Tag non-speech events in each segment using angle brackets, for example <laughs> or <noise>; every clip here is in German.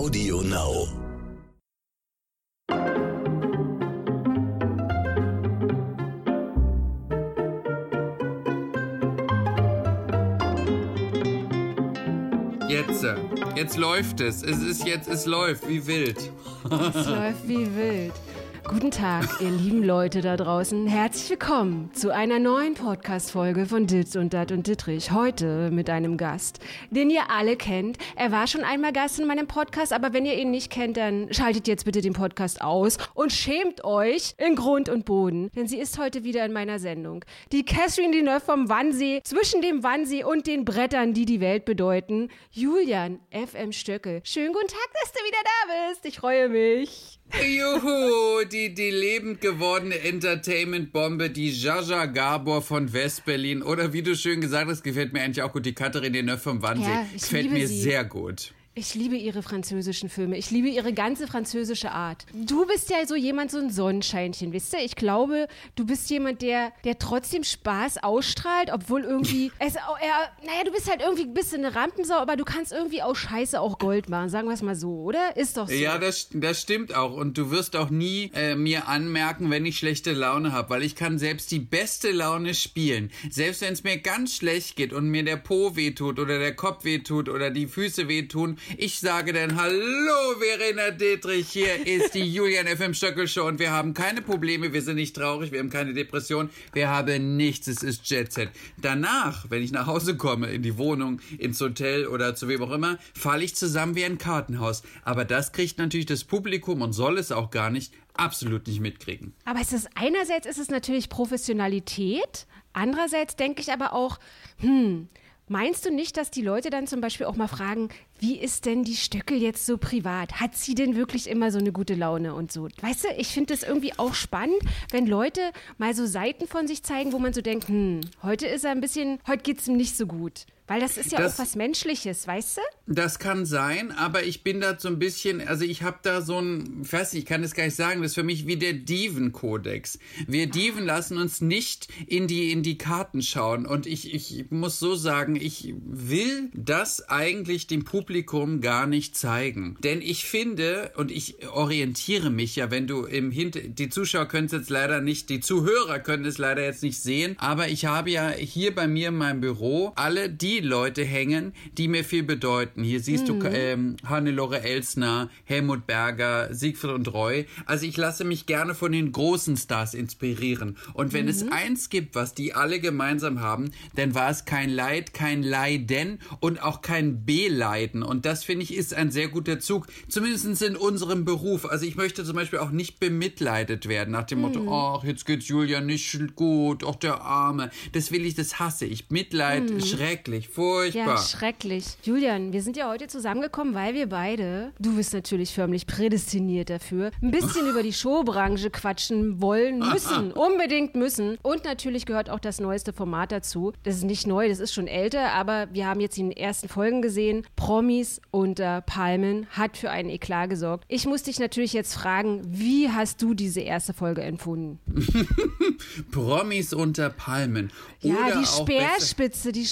Audio Now. Jetzt, äh, jetzt läuft es. Es ist jetzt, es läuft wie wild. Es läuft wie wild. Guten Tag, ihr lieben Leute da draußen. Herzlich willkommen zu einer neuen Podcast-Folge von Ditz und Dat und Dittrich. Heute mit einem Gast, den ihr alle kennt. Er war schon einmal Gast in meinem Podcast, aber wenn ihr ihn nicht kennt, dann schaltet jetzt bitte den Podcast aus und schämt euch in Grund und Boden, denn sie ist heute wieder in meiner Sendung. Die Catherine Deneuve vom Wannsee, zwischen dem Wannsee und den Brettern, die die Welt bedeuten. Julian FM Stöckel. Schönen guten Tag, dass du wieder da bist. Ich freue mich. Juhu, die, die lebend gewordene Entertainment-Bombe, die Jaja Gabor von Westberlin. Oder wie du schön gesagt hast, gefällt mir eigentlich auch gut, die Katharin Deneuve vom Wannsee. Ja, ich gefällt mir sie. sehr gut. Ich liebe ihre französischen Filme. Ich liebe ihre ganze französische Art. Du bist ja so jemand, so ein Sonnenscheinchen, wisst ihr? Ich glaube, du bist jemand, der, der trotzdem Spaß ausstrahlt, obwohl irgendwie <laughs> es er, naja, du bist halt irgendwie ein bisschen eine Rampensau, aber du kannst irgendwie auch Scheiße auch Gold machen, sagen wir es mal so, oder? Ist doch so. Ja, das, das stimmt auch. Und du wirst auch nie äh, mir anmerken, wenn ich schlechte Laune habe, weil ich kann selbst die beste Laune spielen. Selbst wenn es mir ganz schlecht geht und mir der Po wehtut oder der Kopf wehtut oder die Füße wehtun, ich sage dann, hallo Verena Dietrich, hier ist die Julian FM Stöckel Show und wir haben keine Probleme, wir sind nicht traurig, wir haben keine Depression, wir haben nichts, es ist Jet Set. Danach, wenn ich nach Hause komme, in die Wohnung, ins Hotel oder zu wem auch immer, falle ich zusammen wie ein Kartenhaus. Aber das kriegt natürlich das Publikum und soll es auch gar nicht absolut nicht mitkriegen. Aber es ist einerseits ist es natürlich Professionalität, andererseits denke ich aber auch, hm, meinst du nicht, dass die Leute dann zum Beispiel auch mal fragen, wie ist denn die Stöckel jetzt so privat? Hat sie denn wirklich immer so eine gute Laune und so? Weißt du, ich finde das irgendwie auch spannend, wenn Leute mal so Seiten von sich zeigen, wo man so denkt, hm, heute ist er ein bisschen, heute geht's ihm nicht so gut. Weil das ist ja Das- auch was Menschliches, weißt du? Das kann sein, aber ich bin da so ein bisschen, also ich habe da so ein, ich weiß nicht, ich kann das gar nicht sagen, das ist für mich wie der Diven-Kodex. Wir Diven lassen uns nicht in die, in die Karten schauen und ich, ich muss so sagen, ich will das eigentlich dem Publikum gar nicht zeigen. Denn ich finde, und ich orientiere mich ja, wenn du im Hinter, die Zuschauer können es jetzt leider nicht, die Zuhörer können es leider jetzt nicht sehen, aber ich habe ja hier bei mir in meinem Büro alle die Leute hängen, die mir viel bedeuten. Hier siehst du ähm, Hannelore Elsner, Helmut Berger, Siegfried und Roy. Also ich lasse mich gerne von den großen Stars inspirieren. Und wenn es eins gibt, was die alle gemeinsam haben, dann war es kein Leid, kein Leiden und auch kein Beleiden. Und das finde ich ist ein sehr guter Zug, zumindest in unserem Beruf. Also ich möchte zum Beispiel auch nicht bemitleidet werden nach dem Motto, ach, jetzt geht's Julia nicht gut, ach der Arme. Das will ich, das hasse ich. Mitleid, schrecklich, furchtbar. Ja, schrecklich. Julian, wir sind ja heute zusammengekommen, weil wir beide, du bist natürlich förmlich prädestiniert dafür, ein bisschen <laughs> über die Showbranche quatschen wollen, müssen, <laughs> unbedingt müssen. Und natürlich gehört auch das neueste Format dazu. Das ist nicht neu, das ist schon älter, aber wir haben jetzt die ersten Folgen gesehen. Promis unter Palmen hat für einen Eklat gesorgt. Ich muss dich natürlich jetzt fragen, wie hast du diese erste Folge empfunden? <laughs> Promis unter Palmen. Ja, Oder die auch besser- Speerspitze, die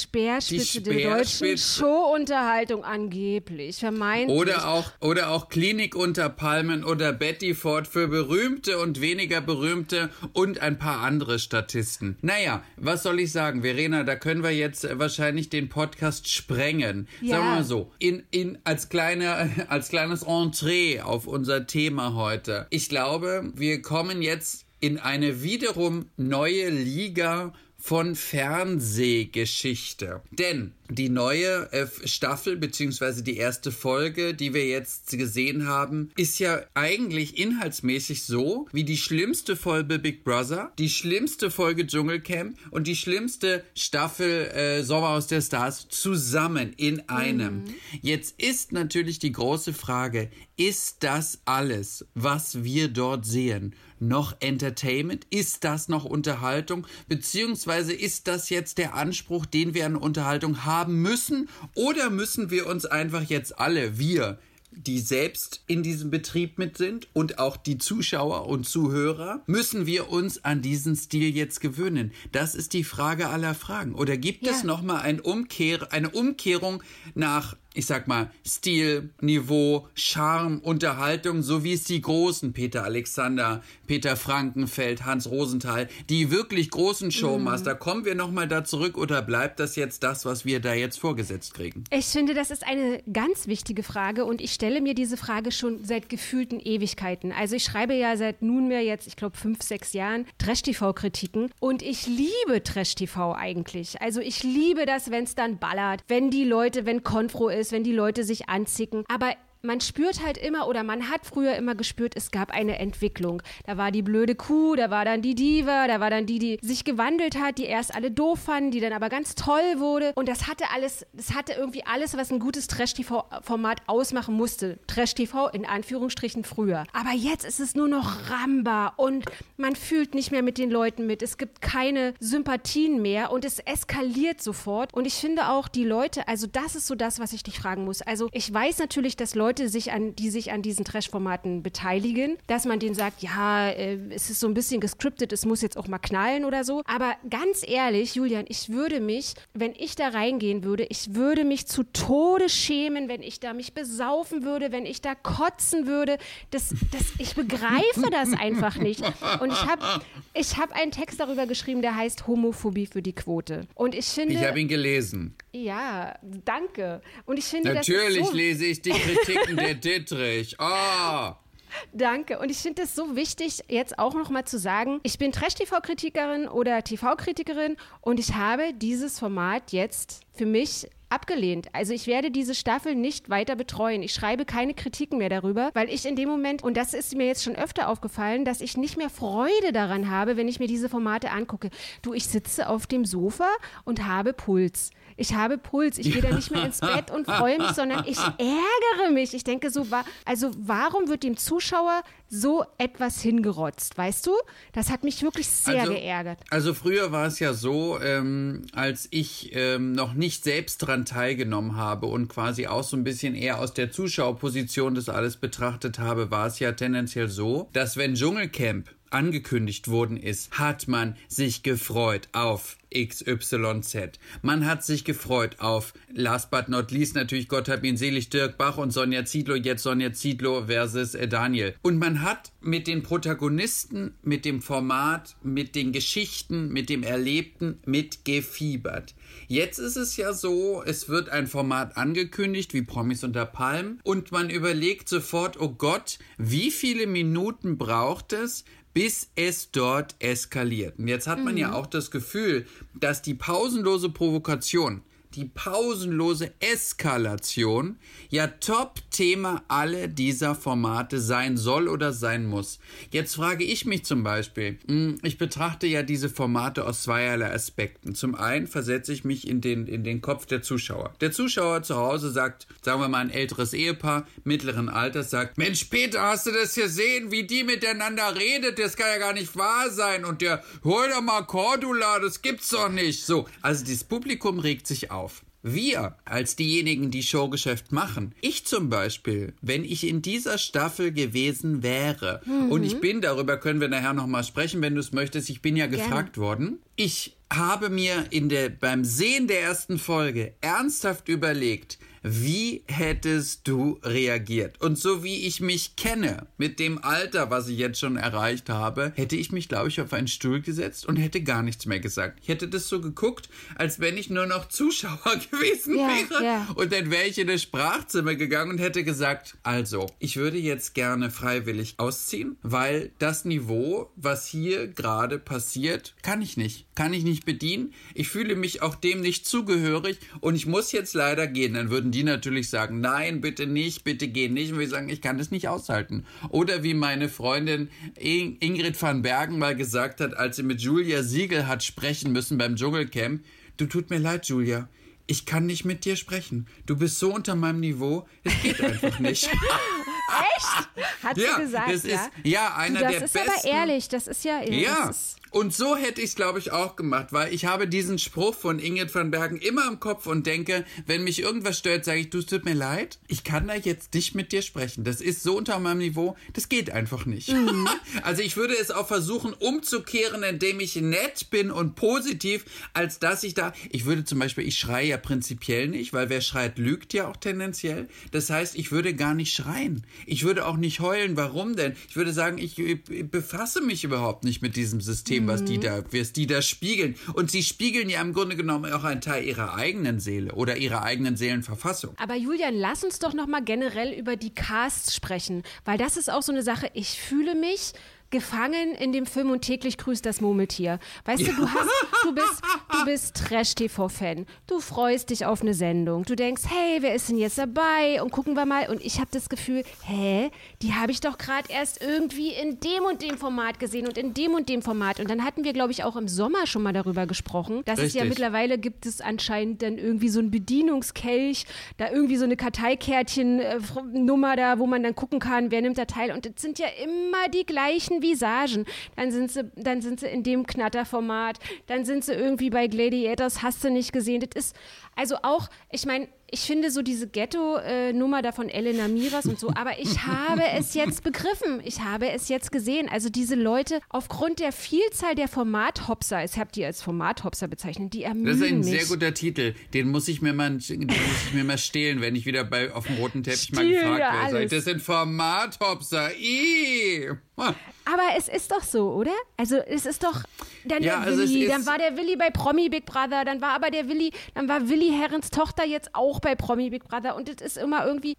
Speerspitze der deutschen. Showunterhaltung angeblich, vermeintlich. Oder auch, oder auch Klinik unter Palmen oder Betty Ford für berühmte und weniger berühmte und ein paar andere Statisten. Naja, was soll ich sagen, Verena, da können wir jetzt wahrscheinlich den Podcast sprengen. Ja. Sagen wir mal so, in, in, als kleine, als kleines Entree auf unser Thema heute. Ich glaube, wir kommen jetzt in eine wiederum neue Liga von Fernsehgeschichte. Denn die neue äh, Staffel beziehungsweise die erste Folge, die wir jetzt gesehen haben, ist ja eigentlich inhaltsmäßig so wie die schlimmste Folge Big Brother, die schlimmste Folge Dschungelcamp und die schlimmste Staffel äh, Sommerhaus der Stars zusammen in einem. Jetzt ist natürlich die große Frage, ist das alles, was wir dort sehen, noch Entertainment? Ist das noch Unterhaltung? Beziehungsweise ist das jetzt der Anspruch, den wir an Unterhaltung haben müssen? Oder müssen wir uns einfach jetzt alle, wir, die selbst in diesem Betrieb mit sind und auch die Zuschauer und Zuhörer, müssen wir uns an diesen Stil jetzt gewöhnen? Das ist die Frage aller Fragen. Oder gibt Ja. es nochmal ein Umkehr, eine Umkehrung nach ich sag mal, Stil, Niveau, Charme, Unterhaltung, so wie es die großen Peter Alexander, Peter Frankenfeld, Hans Rosenthal, die wirklich großen Showmaster, mhm. kommen wir nochmal da zurück oder bleibt das jetzt das, was wir da jetzt vorgesetzt kriegen? Ich finde, das ist eine ganz wichtige Frage und ich stelle mir diese Frage schon seit gefühlten Ewigkeiten. Also ich schreibe ja seit nunmehr jetzt, ich glaube, fünf, sechs Jahren Trash-TV-Kritiken und ich liebe Trash-TV eigentlich. Also ich liebe das, wenn es dann ballert, wenn die Leute, wenn Konfro ist, ist, wenn die Leute sich anzicken. Aber man spürt halt immer oder man hat früher immer gespürt, es gab eine Entwicklung. Da war die blöde Kuh, da war dann die Diva, da war dann die, die sich gewandelt hat, die erst alle doof fanden, die dann aber ganz toll wurde. Und das hatte alles, das hatte irgendwie alles, was ein gutes Trash-TV-Format ausmachen musste. Trash-TV in Anführungsstrichen früher. Aber jetzt ist es nur noch Ramba und man fühlt nicht mehr mit den Leuten mit. Es gibt keine Sympathien mehr und es eskaliert sofort. Und ich finde auch die Leute, also das ist so das, was ich dich fragen muss. Also ich weiß natürlich, dass Leute Leute, sich an, die sich an diesen Trash-Formaten beteiligen, dass man denen sagt, ja, äh, es ist so ein bisschen gescriptet, es muss jetzt auch mal knallen oder so. Aber ganz ehrlich, Julian, ich würde mich, wenn ich da reingehen würde, ich würde mich zu Tode schämen, wenn ich da mich besaufen würde, wenn ich da kotzen würde. Das, das, ich begreife das einfach nicht. Und ich habe ich hab einen Text darüber geschrieben, der heißt Homophobie für die Quote. Und ich finde. Ich habe ihn gelesen. Ja, danke. Und ich finde, Natürlich so lese ich die Kritiken der <laughs> Dittrich. Oh. Danke. Und ich finde es so wichtig, jetzt auch nochmal zu sagen, ich bin Trash-TV-Kritikerin oder TV-Kritikerin und ich habe dieses Format jetzt für mich abgelehnt. Also ich werde diese Staffel nicht weiter betreuen. Ich schreibe keine Kritiken mehr darüber, weil ich in dem Moment, und das ist mir jetzt schon öfter aufgefallen, dass ich nicht mehr Freude daran habe, wenn ich mir diese Formate angucke. Du, ich sitze auf dem Sofa und habe Puls ich habe Puls, ich gehe da nicht mehr ins Bett und freue mich, sondern ich ärgere mich. Ich denke so, also warum wird dem Zuschauer so etwas hingerotzt, weißt du? Das hat mich wirklich sehr also, geärgert. Also früher war es ja so, ähm, als ich ähm, noch nicht selbst dran teilgenommen habe und quasi auch so ein bisschen eher aus der Zuschauerposition das alles betrachtet habe, war es ja tendenziell so, dass wenn Dschungelcamp angekündigt worden ist, hat man sich gefreut auf XYZ. Man hat sich gefreut auf, last but not least natürlich, Gott hab ihn selig, Dirk Bach und Sonja Ziedlow, jetzt Sonja Ziedlow versus äh, Daniel. Und man hat mit den Protagonisten, mit dem Format, mit den Geschichten, mit dem Erlebten mitgefiebert. Jetzt ist es ja so, es wird ein Format angekündigt, wie Promis unter Palm, und man überlegt sofort, oh Gott, wie viele Minuten braucht es, bis es dort eskaliert. Und jetzt hat man mhm. ja auch das Gefühl, dass die pausenlose Provokation die pausenlose Eskalation ja Top-Thema alle dieser Formate sein soll oder sein muss. Jetzt frage ich mich zum Beispiel, hm, ich betrachte ja diese Formate aus zweierlei Aspekten. Zum einen versetze ich mich in den, in den Kopf der Zuschauer. Der Zuschauer zu Hause sagt, sagen wir mal ein älteres Ehepaar mittleren Alters sagt, Mensch Peter, hast du das gesehen, wie die miteinander redet? Das kann ja gar nicht wahr sein. Und der, hol doch mal Cordula, das gibt's doch nicht. So, also dieses Publikum regt sich auf. Wir als diejenigen, die Showgeschäft machen, ich zum Beispiel, wenn ich in dieser Staffel gewesen wäre, mhm. und ich bin, darüber können wir nachher nochmal sprechen, wenn du es möchtest, ich bin ja Gerne. gefragt worden, ich habe mir in der, beim Sehen der ersten Folge ernsthaft überlegt, wie hättest du reagiert? Und so wie ich mich kenne, mit dem Alter, was ich jetzt schon erreicht habe, hätte ich mich, glaube ich, auf einen Stuhl gesetzt und hätte gar nichts mehr gesagt. Ich hätte das so geguckt, als wenn ich nur noch Zuschauer <laughs> gewesen yeah, wäre. Yeah. Und dann wäre ich in das Sprachzimmer gegangen und hätte gesagt, also, ich würde jetzt gerne freiwillig ausziehen, weil das Niveau, was hier gerade passiert, kann ich nicht. Kann ich nicht bedienen. Ich fühle mich auch dem nicht zugehörig und ich muss jetzt leider gehen. Dann würden die natürlich sagen, nein, bitte nicht, bitte geh nicht. Und wir sagen, ich kann das nicht aushalten. Oder wie meine Freundin Ingrid van Bergen mal gesagt hat, als sie mit Julia Siegel hat sprechen müssen beim Dschungelcamp, du tut mir leid, Julia, ich kann nicht mit dir sprechen. Du bist so unter meinem Niveau, es geht einfach nicht. <laughs> Echt? Hat ja, sie gesagt, das ja? Ist, ja, einer du, das der ist besten. aber ehrlich, das ist ja. Ja, ist Und so hätte ich es, glaube ich, auch gemacht, weil ich habe diesen Spruch von Ingrid van Bergen immer im Kopf und denke, wenn mich irgendwas stört, sage ich, du, es tut mir leid, ich kann da jetzt nicht mit dir sprechen. Das ist so unter meinem Niveau, das geht einfach nicht. Mhm. <laughs> also ich würde es auch versuchen umzukehren, indem ich nett bin und positiv, als dass ich da, ich würde zum Beispiel, ich schreie ja prinzipiell nicht, weil wer schreit, lügt ja auch tendenziell. Das heißt, ich würde gar nicht schreien. Ich würde auch nicht heulen. Warum denn? Ich würde sagen, ich befasse mich überhaupt nicht mit diesem System dem, was die da, was die da spiegeln. Und sie spiegeln ja im Grunde genommen auch einen Teil ihrer eigenen Seele oder ihrer eigenen Seelenverfassung. Aber Julian, lass uns doch noch mal generell über die Casts sprechen, weil das ist auch so eine Sache. Ich fühle mich gefangen in dem Film und täglich grüßt das Murmeltier. Weißt du, du hast, du bist, du bist Trash-TV-Fan. Du freust dich auf eine Sendung. Du denkst, hey, wer ist denn jetzt dabei? Und gucken wir mal. Und ich habe das Gefühl, hä, die habe ich doch gerade erst irgendwie in dem und dem Format gesehen und in dem und dem Format. Und dann hatten wir, glaube ich, auch im Sommer schon mal darüber gesprochen, dass Richtig. es ja mittlerweile gibt es anscheinend dann irgendwie so einen Bedienungskelch, da irgendwie so eine Karteikärtchen-Nummer da, wo man dann gucken kann, wer nimmt da teil. Und es sind ja immer die gleichen Visagen. Dann sind sie, dann sind sie in dem Knatterformat, dann sind sie irgendwie bei Gladiators, hast du nicht gesehen. Das ist also auch, ich meine, ich finde so diese Ghetto-Nummer da von Elena Miras und so, <laughs> aber ich habe es jetzt begriffen. Ich habe es jetzt gesehen. Also diese Leute, aufgrund der Vielzahl der Formathopser, ich habe die als Formathopser bezeichnet, die ermüden Das ist ein mich. sehr guter Titel. Den muss ich mir mal, den muss ich mir mal stehlen, wenn ich wieder bei, auf dem roten Teppich Stil, mal gefragt ja, werde. Das sind Formathopser. Aber es ist doch so, oder? Also es ist doch dann ja, der also Willi, dann war der Willi bei Promi Big Brother, dann war aber der Willi, dann war Willi Herrens Tochter jetzt auch bei Promi Big Brother und es ist immer irgendwie,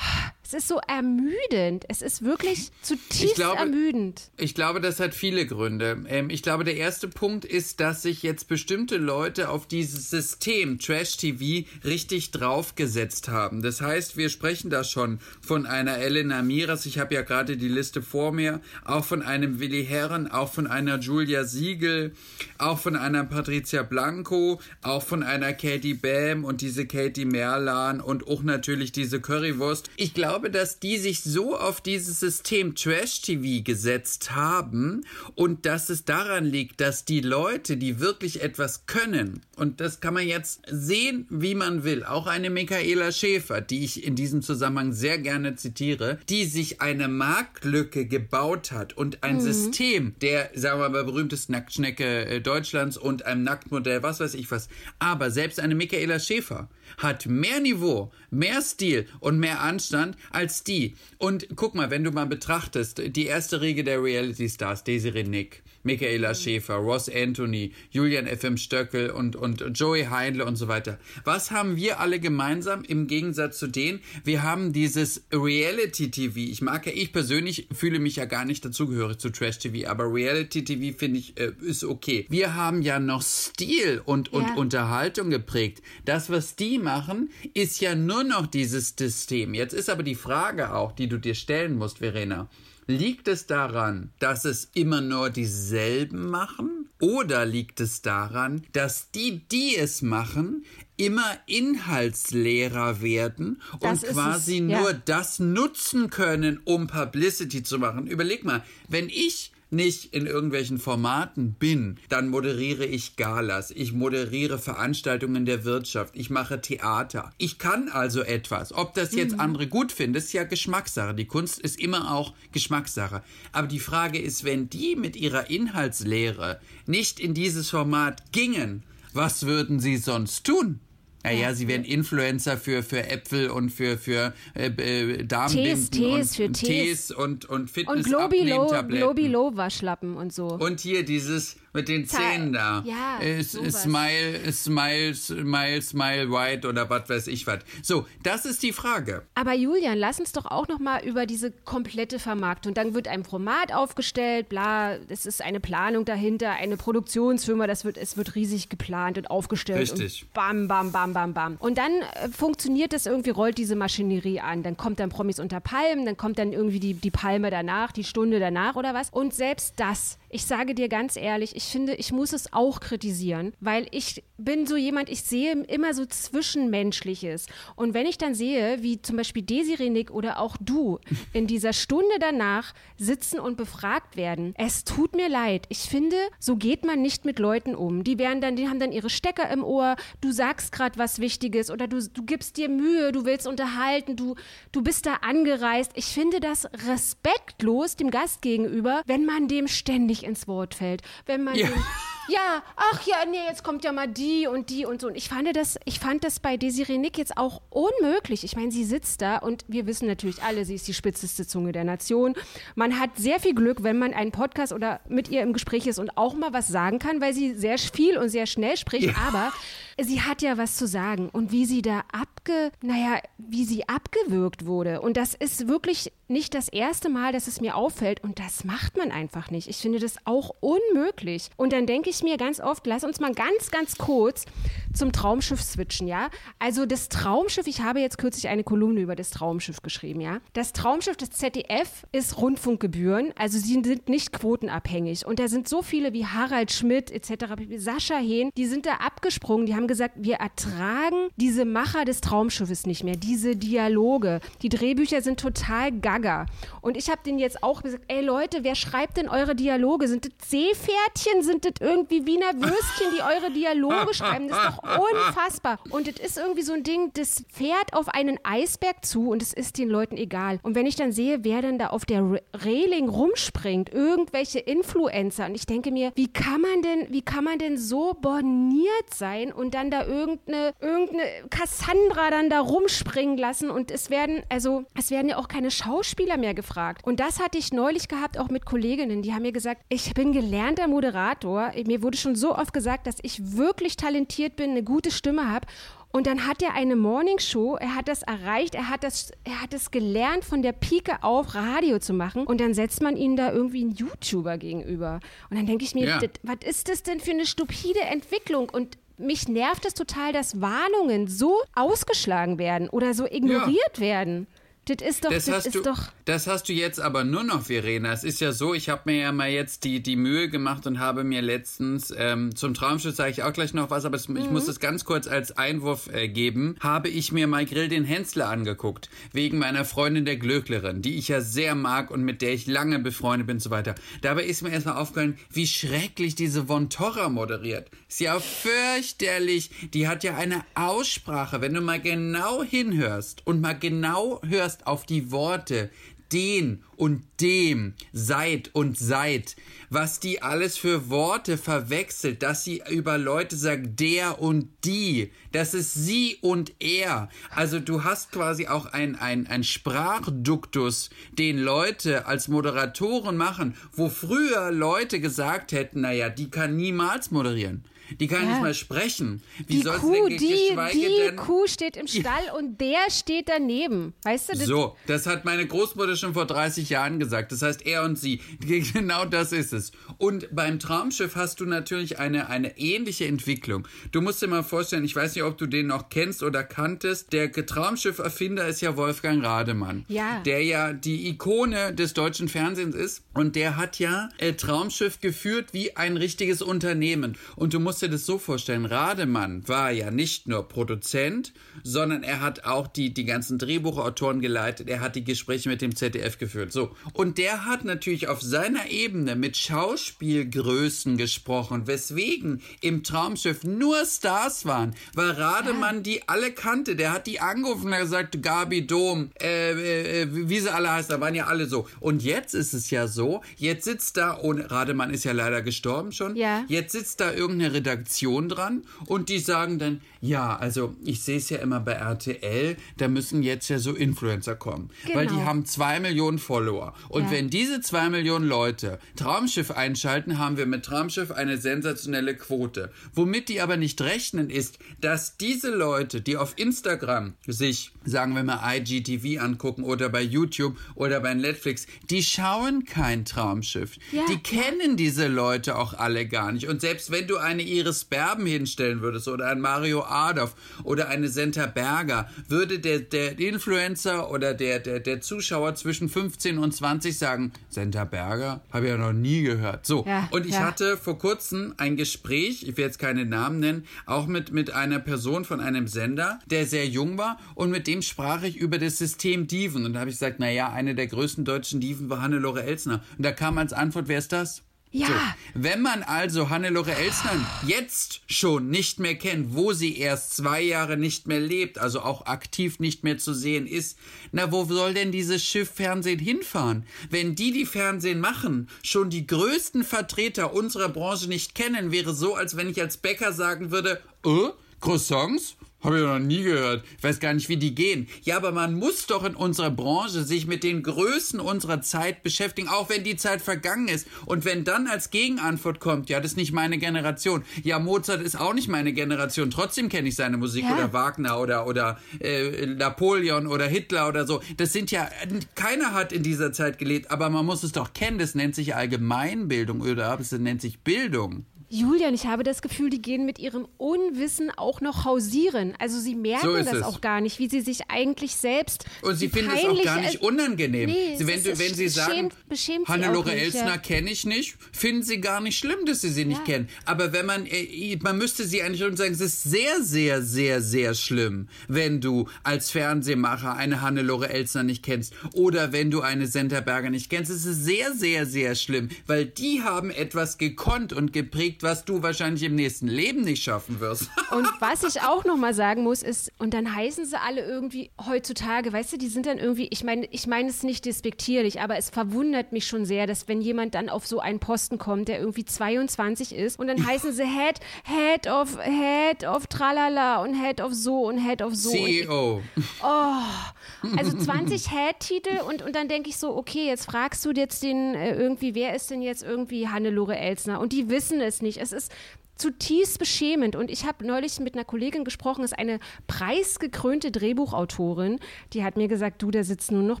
es ist so ermüdend. Es ist wirklich zutiefst ich glaube, ermüdend. Ich glaube, das hat viele Gründe. Ähm, ich glaube, der erste Punkt ist, dass sich jetzt bestimmte Leute auf dieses System Trash TV richtig draufgesetzt haben. Das heißt, wir sprechen da schon von einer Elena Miras, ich habe ja gerade die Liste vor mir, auch von einem Willi Herren, auch von einer Julia Siegel, auch von einer Patricia Blanco, auch von einer Katie Bam und diese Katie Merlan und auch natürlich diese Currywurst. Ich glaube, glaube, dass die sich so auf dieses System Trash TV gesetzt haben und dass es daran liegt, dass die Leute, die wirklich etwas können, und das kann man jetzt sehen, wie man will, auch eine Michaela Schäfer, die ich in diesem Zusammenhang sehr gerne zitiere, die sich eine Marktlücke gebaut hat und ein mhm. System der, sagen wir mal, berühmtesten Nacktschnecke äh, Deutschlands und einem Nacktmodell, was weiß ich was. Aber selbst eine Michaela Schäfer hat mehr Niveau, mehr Stil und mehr Anstand als die. Und guck mal, wenn du mal betrachtest, die erste Riege der Reality Stars, Desiree Nick, Michaela. Schäfer, Ross Anthony, Julian F.M. Stöckel und, und Joey Heindle und so weiter. Was haben wir alle gemeinsam im Gegensatz zu denen? Wir haben dieses Reality TV. Ich mag ja, ich persönlich fühle mich ja gar nicht dazugehörig zu Trash TV, aber Reality TV finde ich äh, ist okay. Wir haben ja noch Stil und, und ja. Unterhaltung geprägt. Das, was die machen, ist ja nur noch dieses System. Jetzt ist aber die Frage auch, die du dir stellen musst, Verena. Liegt es daran, dass es immer nur dieselben machen? Oder liegt es daran, dass die, die es machen, immer inhaltsleerer werden das und quasi es, ja. nur das nutzen können, um Publicity zu machen? Überleg mal, wenn ich nicht in irgendwelchen Formaten bin, dann moderiere ich Galas, ich moderiere Veranstaltungen der Wirtschaft, ich mache Theater. Ich kann also etwas. Ob das jetzt mhm. andere gut finden, ist ja Geschmackssache. Die Kunst ist immer auch Geschmackssache. Aber die Frage ist, wenn die mit ihrer Inhaltslehre nicht in dieses Format gingen, was würden sie sonst tun? Naja, ja. sie werden Influencer für, für Äpfel und für, für äh, äh, Tees, Tees, und, für Tees. und, und Fitness Und Globilo, Globilo Waschlappen und so. Und hier dieses mit den Zähnen da. Ja, ist, Smile, Smile, Smile, Smile White oder was weiß ich was. So, das ist die Frage. Aber Julian, lass uns doch auch noch mal über diese komplette Vermarktung. Dann wird ein Format aufgestellt, bla, es ist eine Planung dahinter, eine Produktionsfirma, das wird, es wird riesig geplant und aufgestellt. Richtig. Und bam, bam, bam, bam, bam. Und dann äh, funktioniert das irgendwie, rollt diese Maschinerie an. Dann kommt dann Promis unter Palmen, dann kommt dann irgendwie die, die Palme danach, die Stunde danach oder was. Und selbst das ich sage dir ganz ehrlich, ich finde, ich muss es auch kritisieren, weil ich bin so jemand, ich sehe immer so Zwischenmenschliches. Und wenn ich dann sehe, wie zum Beispiel Desiree Nick oder auch du in dieser Stunde danach sitzen und befragt werden, es tut mir leid. Ich finde, so geht man nicht mit Leuten um. Die werden dann, die haben dann ihre Stecker im Ohr, du sagst gerade was Wichtiges oder du, du gibst dir Mühe, du willst unterhalten, du, du bist da angereist. Ich finde das respektlos dem Gast gegenüber, wenn man dem ständig ins Wort fällt. Wenn man Ja. dem ja, ach ja, nee, jetzt kommt ja mal die und die und so. Und ich fand das, ich fand das bei Desiree Nick jetzt auch unmöglich. Ich meine, sie sitzt da und wir wissen natürlich alle, sie ist die spitzeste Zunge der Nation. Man hat sehr viel Glück, wenn man einen Podcast oder mit ihr im Gespräch ist und auch mal was sagen kann, weil sie sehr viel und sehr schnell spricht. Aber sie hat ja was zu sagen. Und wie sie da abge, naja, wie sie abgewürgt wurde. Und das ist wirklich nicht das erste Mal, dass es mir auffällt. Und das macht man einfach nicht. Ich finde das auch unmöglich. Und dann denke ich mir ganz oft, lass uns mal ganz, ganz kurz zum Traumschiff switchen, ja? Also das Traumschiff, ich habe jetzt kürzlich eine Kolumne über das Traumschiff geschrieben, ja? Das Traumschiff des ZDF ist Rundfunkgebühren, also sie sind nicht quotenabhängig. Und da sind so viele wie Harald Schmidt etc., Sascha Hehn, die sind da abgesprungen, die haben gesagt, wir ertragen diese Macher des Traumschiffes nicht mehr, diese Dialoge. Die Drehbücher sind total gaga. Und ich habe denen jetzt auch gesagt, ey Leute, wer schreibt denn eure Dialoge? Sind das Seepferdchen? Sind das irgendwie Wiener Würstchen, die eure Dialoge <laughs> schreiben? Das ist doch unfassbar. Und das ist irgendwie so ein Ding, das fährt auf einen Eisberg zu und es ist den Leuten egal. Und wenn ich dann sehe, wer dann da auf der Re- Reling rumspringt, irgendwelche Influencer, und ich denke mir, wie kann man denn, wie kann man denn so borniert sein und dann da irgendeine, irgendeine Cassandra dann da rumspringen lassen und es werden, also es werden ja auch keine Schauspieler mehr gefragt. Und das hatte ich neulich gehabt, auch mit Kolleginnen, die haben mir gesagt, ich bin gelernter Moderator. Mir wurde schon so oft gesagt, dass ich wirklich talentiert bin, eine gute Stimme habe. Und dann hat er eine Morningshow, er hat das erreicht, er hat das, er hat es gelernt, von der Pike auf Radio zu machen. Und dann setzt man ihn da irgendwie einen YouTuber gegenüber. Und dann denke ich mir, Ja. was ist das denn für eine stupide Entwicklung? Und mich nervt es total, dass Warnungen so ausgeschlagen werden oder so ignoriert werden. Das ist doch, das, Das hast, ist du, doch. das hast du jetzt aber nur noch, Verena. Es ist ja so, ich habe mir ja mal jetzt die, die Mühe gemacht und habe mir letztens, ähm, zum Traumschiff sage ich auch gleich noch was, aber es, ich muss es ganz kurz als Einwurf äh, geben, habe ich mir mal Grill den Hensler angeguckt, wegen meiner Freundin der Glöcklerin, die ich ja sehr mag und mit der ich lange befreundet bin und so weiter. Dabei ist mir erstmal aufgefallen, wie schrecklich diese Von Torra moderiert. Ist ja fürchterlich. Die hat ja eine Aussprache, wenn du mal genau hinhörst und mal genau hörst auf die Worte, den und dem, seit und seit, was die alles für Worte verwechselt, dass sie über Leute sagt, der und die, das ist sie und er. Also du hast quasi auch ein, ein, ein Sprachduktus, den Leute als Moderatoren machen, wo früher Leute gesagt hätten, naja, die kann niemals moderieren. Die kann Ja. nicht mal sprechen. Wie Die soll Kuh, denn die, die denn Kuh steht im Stall und der steht daneben. Weißt du, das, so, das hat meine Großmutter schon vor 30 Jahren gesagt. Das heißt, er und sie. <laughs> Genau das ist es. Und beim Traumschiff hast du natürlich eine, eine ähnliche Entwicklung. Du musst dir mal vorstellen, ich weiß nicht, ob du den noch kennst oder kanntest. Der Traumschiff-Erfinder ist ja Wolfgang Rademann. Ja. Der ja die Ikone des deutschen Fernsehens ist. Und der hat ja äh, Traumschiff geführt wie ein richtiges Unternehmen. Und du musst dir das so vorstellen, Rademann war ja nicht nur Produzent, sondern er hat auch die, die ganzen Drehbuchautoren geleitet, er hat die Gespräche mit dem ZDF geführt. So. Und der hat natürlich auf seiner Ebene mit Schauspielgrößen gesprochen, weswegen im Traumschiff nur Stars waren, weil Rademann die alle kannte. Der hat die angerufen und gesagt, Gabi Dom, äh, äh, wie sie alle heißen, da waren ja alle so. Und jetzt ist es ja so, jetzt sitzt da, und Rademann ist ja leider gestorben schon, Ja. Jetzt sitzt da irgendeine Redaktion dran und die sagen dann, ja, also ich sehe es ja immer bei RTL, da müssen jetzt ja so Influencer kommen, weil die Genau. haben zwei Millionen Follower. Und Ja. wenn diese zwei Millionen Leute Traumschiff einschalten, haben wir mit Traumschiff eine sensationelle Quote. Womit die aber nicht rechnen ist, dass diese Leute, die auf Instagram sich, sagen wir mal, IGTV angucken oder bei YouTube oder bei Netflix, die schauen kein Traumschiff. Ja, die kennen diese Leute auch alle gar nicht. Und selbst wenn du eine Iris Berben hinstellen würdest oder ein Mario Adolf oder eine Senta Berger, würde der, der Influencer oder der, der, der Zuschauer zwischen 15 und 20 sagen, Senta Berger? Habe ich ja noch nie gehört. So, ja, und ich ja. hatte vor kurzem ein Gespräch, ich will jetzt keine Namen nennen, auch mit, mit einer Person von einem Sender, der sehr jung war und mit dem sprach ich über das System Diven. Und da habe ich gesagt, naja, eine der größten deutschen Diven war Hannelore Elsner. Und da kam als Antwort, wer ist das? Ja. So, wenn man also Hannelore Elsner jetzt schon nicht mehr kennt, wo sie erst zwei Jahre nicht mehr lebt, also auch aktiv nicht mehr zu sehen ist, na, wo soll denn dieses Schiff Fernsehen hinfahren? Wenn die, die Fernsehen machen, schon die größten Vertreter unserer Branche nicht kennen, wäre so, als wenn ich als Bäcker sagen würde, äh, Croissants? Habe ich noch nie gehört. Ich weiß gar nicht, wie die gehen. Ja, aber man muss doch in unserer Branche sich mit den Größen unserer Zeit beschäftigen, auch wenn die Zeit vergangen ist. Und wenn dann als Gegenantwort kommt, ja, das ist nicht meine Generation. Ja, Mozart ist auch nicht meine Generation. Trotzdem kenne ich seine Musik ja. oder Wagner oder, oder äh, Napoleon oder Hitler oder so. Das sind ja, keiner hat in dieser Zeit gelebt, aber man muss es doch kennen. Das nennt sich Allgemeinbildung oder das nennt sich Bildung. Julian, ich habe das Gefühl, die gehen mit ihrem Unwissen auch noch hausieren. Also sie merken so das es. auch gar nicht, wie sie sich eigentlich selbst. Und sie finden es auch gar nicht unangenehm. Nee, wenn, du, wenn sie sagen, beschämt, Hannelore Elsner ja. kenne ich nicht, finden sie gar nicht schlimm, dass sie sie nicht ja. kennen. Aber wenn man, äh, man müsste sie eigentlich schon sagen, es ist sehr, sehr, sehr, sehr schlimm, wenn du als Fernsehmacher eine Hannelore Elsner nicht kennst oder wenn du eine Senterberger nicht kennst. Es ist sehr, sehr, sehr schlimm, weil die haben etwas gekonnt und geprägt, was du wahrscheinlich im nächsten Leben nicht schaffen wirst. <laughs> Und was ich auch noch mal sagen muss, ist, und dann heißen sie alle irgendwie heutzutage, weißt du, die sind dann irgendwie, ich meine, ich meine es nicht despektierlich, aber es verwundert mich schon sehr, dass wenn jemand dann auf so einen Posten kommt, der irgendwie 22 ist, und dann <laughs> heißen sie Head, Head of, Head of Tralala und Head of so und Head of so. CEO. Ich, oh, also 20 Head-Titel und, und dann denke ich so, okay, jetzt fragst du jetzt den äh, irgendwie, wer ist denn jetzt irgendwie Hannelore Elsner? Und die wissen es nicht. Es ist zutiefst beschämend. Und ich habe neulich mit einer Kollegin gesprochen, ist eine preisgekrönte Drehbuchautorin, die hat mir gesagt, du, da sitzen nur noch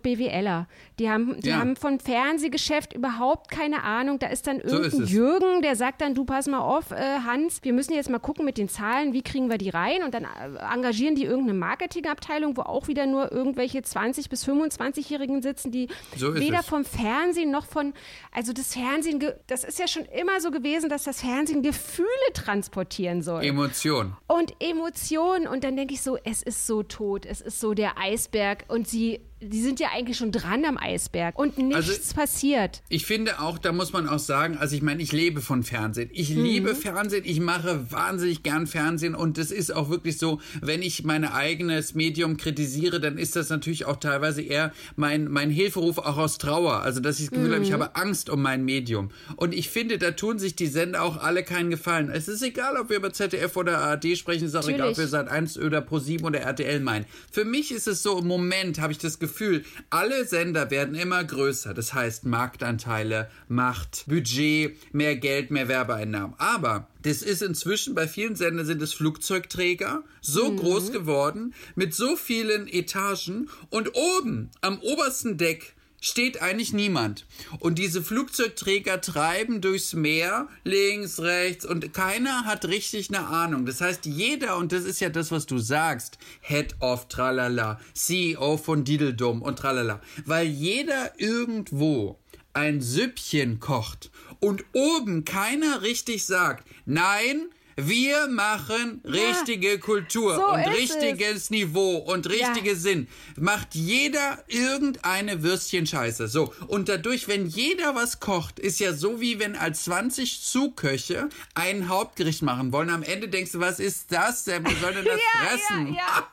BWLer. Die haben, die ja. haben von Fernsehgeschäft überhaupt keine Ahnung. Da ist dann irgendein so Jürgen, der sagt dann, du pass mal auf, äh, Hans, wir müssen jetzt mal gucken mit den Zahlen, wie kriegen wir die rein? Und dann äh, engagieren die irgendeine Marketingabteilung, wo auch wieder nur irgendwelche 20- bis 25-Jährigen sitzen, die so weder es. vom Fernsehen noch von, also das Fernsehen, das ist ja schon immer so gewesen, dass das Fernsehen Gefühle transportieren soll. Emotion. Und Emotion. Und dann denke ich so, es ist so tot, es ist so der Eisberg. Und sie die sind ja eigentlich schon dran am Eisberg und nichts also, passiert. Ich finde auch, da muss man auch sagen, also ich meine, ich lebe von Fernsehen. Ich mhm. liebe Fernsehen, ich mache wahnsinnig gern Fernsehen und es ist auch wirklich so, wenn ich mein eigenes Medium kritisiere, dann ist das natürlich auch teilweise eher mein, mein Hilferuf auch aus Trauer. Also, dass ich das Gefühl mhm. habe, ich habe Angst um mein Medium. Und ich finde, da tun sich die Sender auch alle keinen Gefallen. Es ist egal, ob wir über ZDF oder ARD sprechen, es ist auch egal, ob wir seit 1 oder Pro7 oder RTL meinen. Für mich ist es so, im Moment habe ich das Gefühl, Gefühl, alle Sender werden immer größer. Das heißt Marktanteile, Macht, Budget, mehr Geld, mehr Werbeeinnahmen. Aber das ist inzwischen bei vielen Sendern sind es Flugzeugträger, so mhm. groß geworden, mit so vielen Etagen und oben am obersten Deck steht eigentlich niemand. Und diese Flugzeugträger treiben durchs Meer, links, rechts, und keiner hat richtig eine Ahnung. Das heißt, jeder, und das ist ja das, was du sagst, Head of Tralala, CEO von Dideldum und Tralala, weil jeder irgendwo ein Süppchen kocht und oben keiner richtig sagt, nein, wir machen richtige ja, Kultur so und richtiges es. Niveau und richtige ja. Sinn. Macht jeder irgendeine Würstchenscheiße. So. Und dadurch, wenn jeder was kocht, ist ja so wie wenn als 20 Zuköche ein Hauptgericht machen wollen. Am Ende denkst du, was ist das? Wer soll denn das <laughs> ja, fressen? Ja,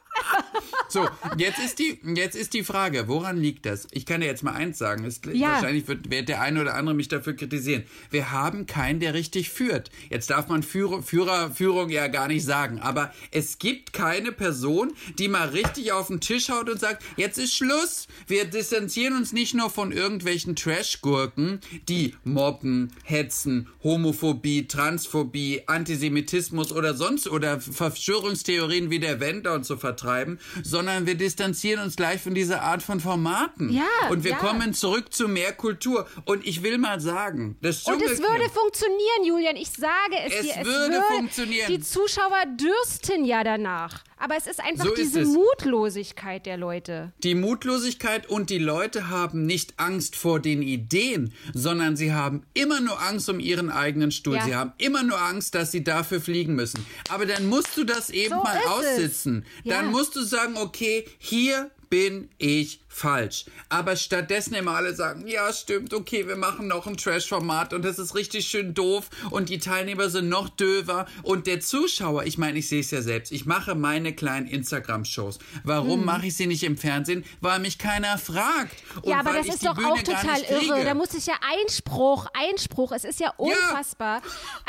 so, jetzt ist, die, jetzt ist die Frage, woran liegt das? Ich kann dir jetzt mal eins sagen. Es, ja. Wahrscheinlich wird, wird der eine oder andere mich dafür kritisieren. Wir haben keinen, der richtig führt. Jetzt darf man Führer, Führer, Führung ja gar nicht sagen, aber es gibt keine Person, die mal richtig auf den Tisch haut und sagt, jetzt ist Schluss. Wir distanzieren uns nicht nur von irgendwelchen Trash-Gurken, die mobben, hetzen, Homophobie, Transphobie, Antisemitismus oder sonst oder Verschwörungstheorien wie der Wender und so vertragen betreiben, sondern wir distanzieren uns gleich von dieser Art von Formaten. Ja, Und wir ja. kommen zurück zu mehr Kultur. Und ich will mal sagen, das Und es würde funktionieren, Julian. Ich sage es, Es dir. Es würde funktionieren. Die Zuschauer dürsten ja danach. Aber es ist einfach So ist diese es. Mutlosigkeit der Leute. Die Mutlosigkeit und die Leute haben nicht Angst vor den Ideen, sondern sie haben immer nur Angst um ihren eigenen Stuhl. Ja. Sie haben immer nur Angst, dass sie dafür fliegen müssen. Aber dann musst du das eben So mal ist aussitzen. Ja. Dann musst du sagen, okay, hier bin ich falsch. Aber stattdessen immer alle sagen, ja, stimmt, okay, wir machen noch ein Trash-Format und das ist richtig schön doof und die Teilnehmer sind noch döver und der Zuschauer, ich meine, ich sehe es ja selbst, ich mache meine kleinen Instagram-Shows. Warum Hm. mache ich sie nicht im Fernsehen? Weil mich keiner fragt. Und ja, aber das ist doch Bühne auch total irre. Da muss ich ja Einspruch, Einspruch. Es ist ja unfassbar.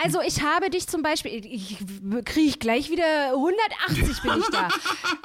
Also ich habe dich zum Beispiel, ich kriege gleich wieder 180 bin ich da. <laughs>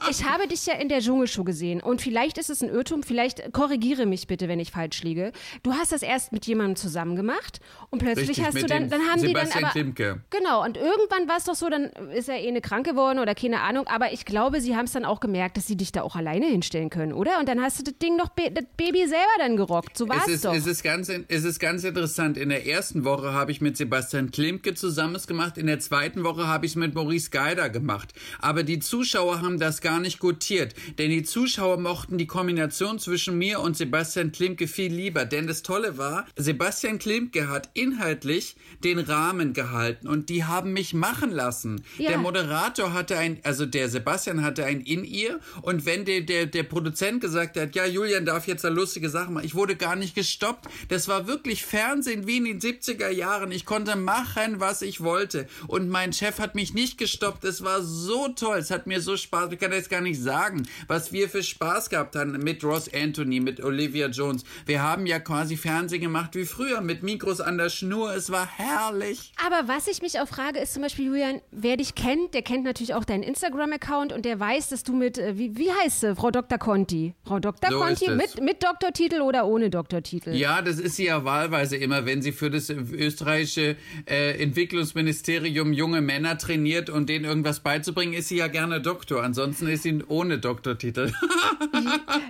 Ich habe dich ja in der Dschungelshow gesehen und vielleicht ist es ein Irrtum, vielleicht korrigiere mich bitte, wenn ich falsch liege. Du hast das erst mit jemandem zusammen gemacht und plötzlich Richtig, hast du dann, dann haben die Sebastian dann aber Klimke. genau und irgendwann war es doch so, dann ist er eh eine krank geworden oder keine Ahnung. Aber ich glaube, sie haben es dann auch gemerkt, dass sie dich da auch alleine hinstellen können, oder? Und dann hast du das Ding doch, das Baby selber dann gerockt. So war Es es ist, doch. es, ist ganz, es ist ganz interessant. In der ersten Woche habe ich mit Sebastian Klimke zusammen es gemacht. In der zweiten Woche habe ich es mit Maurice Geider gemacht. Aber die Zuschauer haben das gar nicht gutiert. Denn die Zuschauer mochten die Kombination zwischen mir und Sebastian Klimke viel lieber. Denn das Tolle war, Sebastian Klimke hat inhaltlich den Rahmen gehalten. Und die haben mich machen lassen. Ja. Der Moderator hatte ein, also der Sebastian hatte ein In-Ear. Und wenn der, der, der Produzent gesagt hat, ja, Julian darf jetzt da lustige Sachen machen, ich wurde gar nicht gestoppt. Das war wirklich Fernsehen wie in den 70er Jahren. Ich konnte machen, was ich wollte. Und mein Chef hat mich nicht gestoppt. Es war so toll. Es hat mir so Spaß. Ich kann jetzt gar nicht sagen, was wir für Spaß gehabt haben mit Ross Anthony, mit Olivia Jones. Wir haben ja quasi Fernsehen gemacht wie früher mit Mikros an der Schnur. Es war herrlich. Aber was ich mich auch frage, ist zum Beispiel, Julian, wer dich kennt, der kennt natürlich auch deinen Instagram-Account und der weiß, dass du mit, äh, wie, wie heißt sie, Frau Dr. Conti? Frau Dr. So Conti mit, mit Doktortitel oder ohne Doktortitel? Ja, das ist sie ja wahlweise immer, wenn sie für das österreichische äh, Entwicklungsministerium junge Männer trainiert und denen irgendwas beizubringen, ist sie ja gerne Doktor. Ansonsten ist sie ohne Doktortitel. <laughs>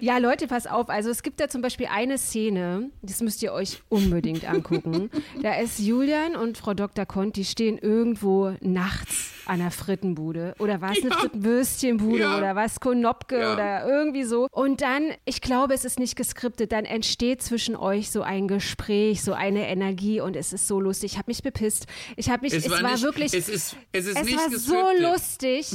Ja, Leute, pass auf. Also es gibt da zum Beispiel eine Szene, das müsst ihr euch unbedingt angucken. da ist Julian und Frau Dr. Conti stehen irgendwo nachts an der Frittenbude. Oder was, eine Frittenwürstchenbude Ja. oder was, Konopke Ja. oder irgendwie so. Und dann, ich glaube, es ist nicht geskriptet, dann entsteht zwischen euch so ein Gespräch, so eine Energie und es ist so lustig. Ich habe mich bepisst. Ich habe mich, es, war, nicht, wirklich... Es ist, es ist Es nicht war so gescriptet. lustig.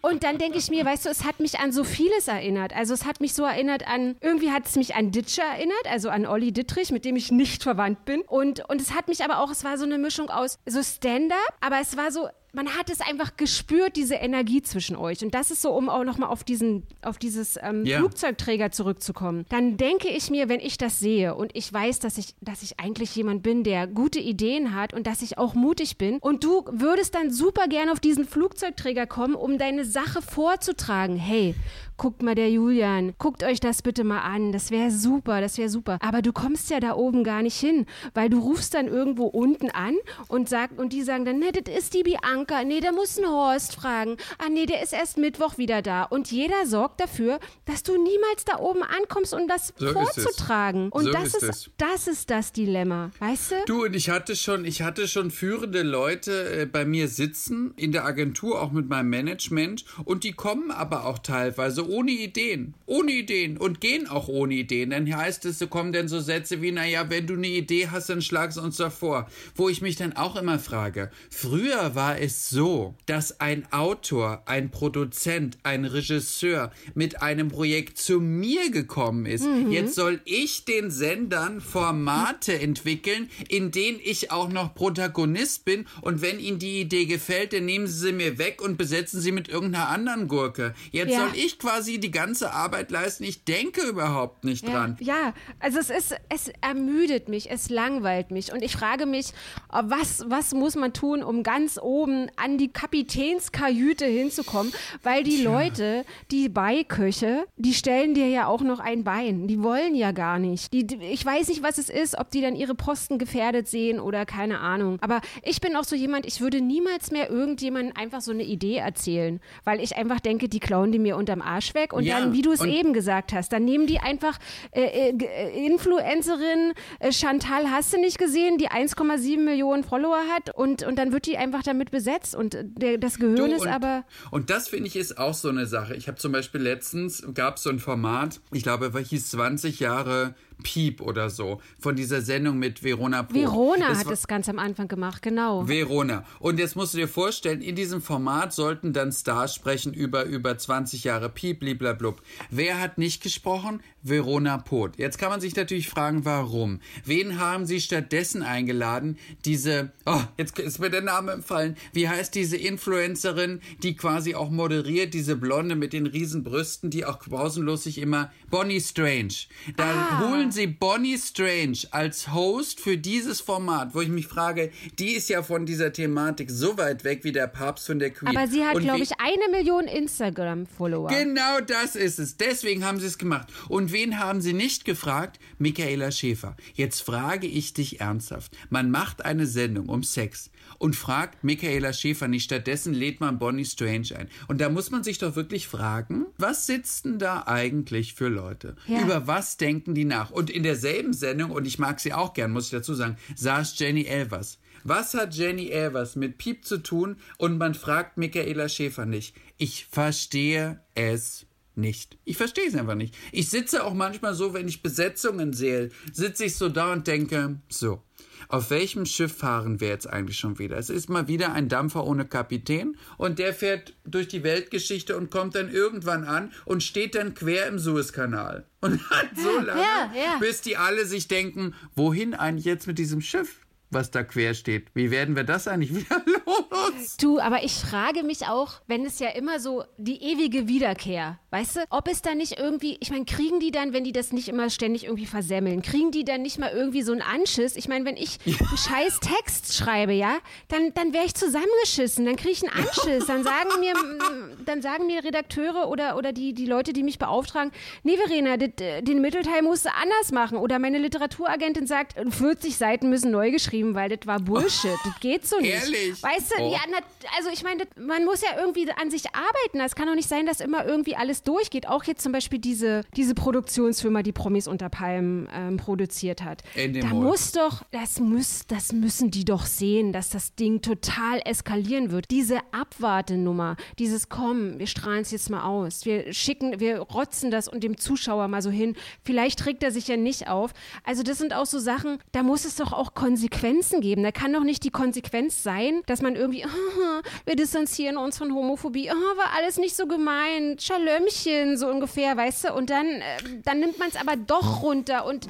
Und dann denke ich mir, weißt du, es hat mich an so vieles erinnert. Also es hat mich so erinnert an, irgendwie hat es mich an Ditscher erinnert, also an Olli Dittrich, mit dem ich nicht verwandt bin. Und, und es hat mich aber auch, es war so eine Mischung aus so Stand-up, aber es war so, man hat es einfach gespürt, diese Energie zwischen euch. Und das ist so, um auch nochmal auf diesen, auf dieses ähm, Ja. Flugzeugträger zurückzukommen. Dann denke ich mir, wenn ich das sehe und ich weiß, dass ich, dass ich eigentlich jemand bin, der gute Ideen hat und dass ich auch mutig bin und du würdest dann super gerne auf diesen Flugzeugträger kommen, um deine Sache vorzutragen. Hey, guckt mal der Julian, guckt euch das bitte mal an. Das wäre super, das wäre super. Aber du kommst ja da oben gar nicht hin, weil du rufst dann irgendwo unten an und sagt, und die sagen dann, ne, das ist die Bianca. Nee, da muss ein Horst fragen. Ah, nee, der ist erst Mittwoch wieder da. Und jeder sorgt dafür, dass du niemals da oben ankommst, um das So vorzutragen. Und So das ist ist, das ist das Dilemma. Weißt du? Du, und ich hatte schon, ich hatte schon führende Leute äh, bei mir sitzen, in der Agentur, auch mit meinem Management, und die kommen aber auch teilweise ohne Ideen. Ohne Ideen und gehen auch ohne Ideen. Dann heißt es, so kommen dann so Sätze wie, naja, wenn du eine Idee hast, dann schlag es uns davor. Wo ich mich dann auch immer frage, früher war es so, dass ein Autor, ein Produzent, ein Regisseur mit einem Projekt zu mir gekommen ist. Jetzt soll ich den Sendern Formate entwickeln, in denen ich auch noch Protagonist bin und wenn Ihnen die Idee gefällt, dann nehmen Sie sie mir weg und besetzen sie mit irgendeiner anderen Gurke. Jetzt Ja. soll ich quasi quasi die ganze Arbeit leisten. Ich denke überhaupt nicht ja, dran. Ja, also es ist, es ermüdet mich, es langweilt mich und ich frage mich, was, was muss man tun, um ganz oben an die Kapitänskajüte hinzukommen, weil die Tja. Leute, die Beiköche, die stellen dir ja auch noch ein Bein. Die wollen ja gar nicht. Die, ich weiß nicht, was es ist, ob die dann ihre Posten gefährdet sehen oder keine Ahnung. Aber ich bin auch so jemand, ich würde niemals mehr irgendjemandem einfach so eine Idee erzählen, weil ich einfach denke, die klauen die mir unterm Arsch weg und ja, dann, wie du es eben gesagt hast, dann nehmen die einfach äh, äh, Influencerin äh, Chantal, hast du nicht gesehen, die 1,7 Millionen Follower hat und, und dann wird die einfach damit besetzt und der, das Gehirn du, ist und, aber. Und das finde ich ist auch so eine Sache. Ich habe zum Beispiel letztens, gab es so ein Format, ich glaube, hieß 20 Jahre Piep oder so, von dieser Sendung mit Verona Poth. Verona das hat es ganz am Anfang gemacht, genau. Verona. Und jetzt musst du dir vorstellen, in diesem Format sollten dann Stars sprechen über, über 20 Jahre Piep, bliblablub. Wer hat nicht gesprochen? Verona Poth. Jetzt kann man sich natürlich fragen, warum? Wen haben sie stattdessen eingeladen? Diese, oh, jetzt ist mir der Name empfallen. Wie heißt diese Influencerin, die quasi auch moderiert, diese Blonde mit den riesen Brüsten, die auch pausenlos sich immer, Bonnie Strange. Da ah. holen sie Bonnie Strange als Host für dieses Format, wo ich mich frage, die ist ja von dieser Thematik so weit weg wie der Papst von der Queen. Aber sie hat, glaube ich, eine Million Instagram-Follower. Genau das ist es. Deswegen haben sie es gemacht. Und wen haben sie nicht gefragt? Michaela Schäfer. Jetzt frage ich dich ernsthaft. Man macht eine Sendung um Sex und fragt Michaela Schäfer nicht. Stattdessen lädt man Bonnie Strange ein. Und da muss man sich doch wirklich fragen, was sitzen da eigentlich für Leute? Ja. Über was denken die nach? Und in derselben Sendung, und ich mag sie auch gern, muss ich dazu sagen, saß Jenny Elvers. Was hat Jenny Elvers mit Piep zu tun? Und man fragt Michaela Schäfer nicht. Ich verstehe es nicht. Ich verstehe es einfach nicht. Ich sitze auch manchmal so, wenn ich Besetzungen sehe, sitze ich so da und denke, so, auf welchem Schiff fahren wir jetzt eigentlich schon wieder? Es ist mal wieder ein Dampfer ohne Kapitän und der fährt durch die Weltgeschichte und kommt dann irgendwann an und steht dann quer im Suezkanal. Und <laughs> hat so lange, ja, ja. bis die alle sich denken, wohin eigentlich jetzt mit diesem Schiff? Was da quer steht. Wie werden wir das eigentlich <laughs> wieder los? Du, aber ich frage mich auch, wenn es ja immer so die ewige Wiederkehr, weißt du, ob es da nicht irgendwie, ich meine, kriegen die dann, wenn die das nicht immer ständig irgendwie versemmeln, kriegen die dann nicht mal irgendwie so einen Anschiss? Ich meine, wenn ich <laughs> einen scheiß Text schreibe, ja, dann, dann wäre ich zusammengeschissen, dann kriege ich einen Anschiss, dann sagen mir, dann sagen mir Redakteure oder, oder die, die Leute, die mich beauftragen, nee, Verena, den Mittelteil musst du anders machen. Oder meine Literaturagentin sagt, 40 Seiten müssen neu geschrieben geschrieben, weil das war Bullshit. Das geht so nicht. Ehrlich? Weißt du, oh. ja, also ich meine, man muss ja irgendwie an sich arbeiten. Es kann doch nicht sein, dass immer irgendwie alles durchgeht. Auch jetzt zum Beispiel diese, diese Produktionsfirma, die Promis unter Palmen ähm, produziert hat. Da muss doch, das, muss, das müssen die doch sehen, dass das Ding total eskalieren wird. Diese Abwartenummer, dieses Komm, wir strahlen es jetzt mal aus. Wir schicken, wir rotzen das und dem Zuschauer mal so hin. Vielleicht trägt er sich ja nicht auf. Also das sind auch so Sachen, da muss es doch auch Konsequenzen Konsequenzen geben. Da kann doch nicht die Konsequenz sein, dass man irgendwie, <laughs> oh, wir distanzieren uns von Homophobie, oh, war alles nicht so gemeint, Schalömchen, so ungefähr, weißt du? Und dann, äh, dann nimmt man es aber doch runter und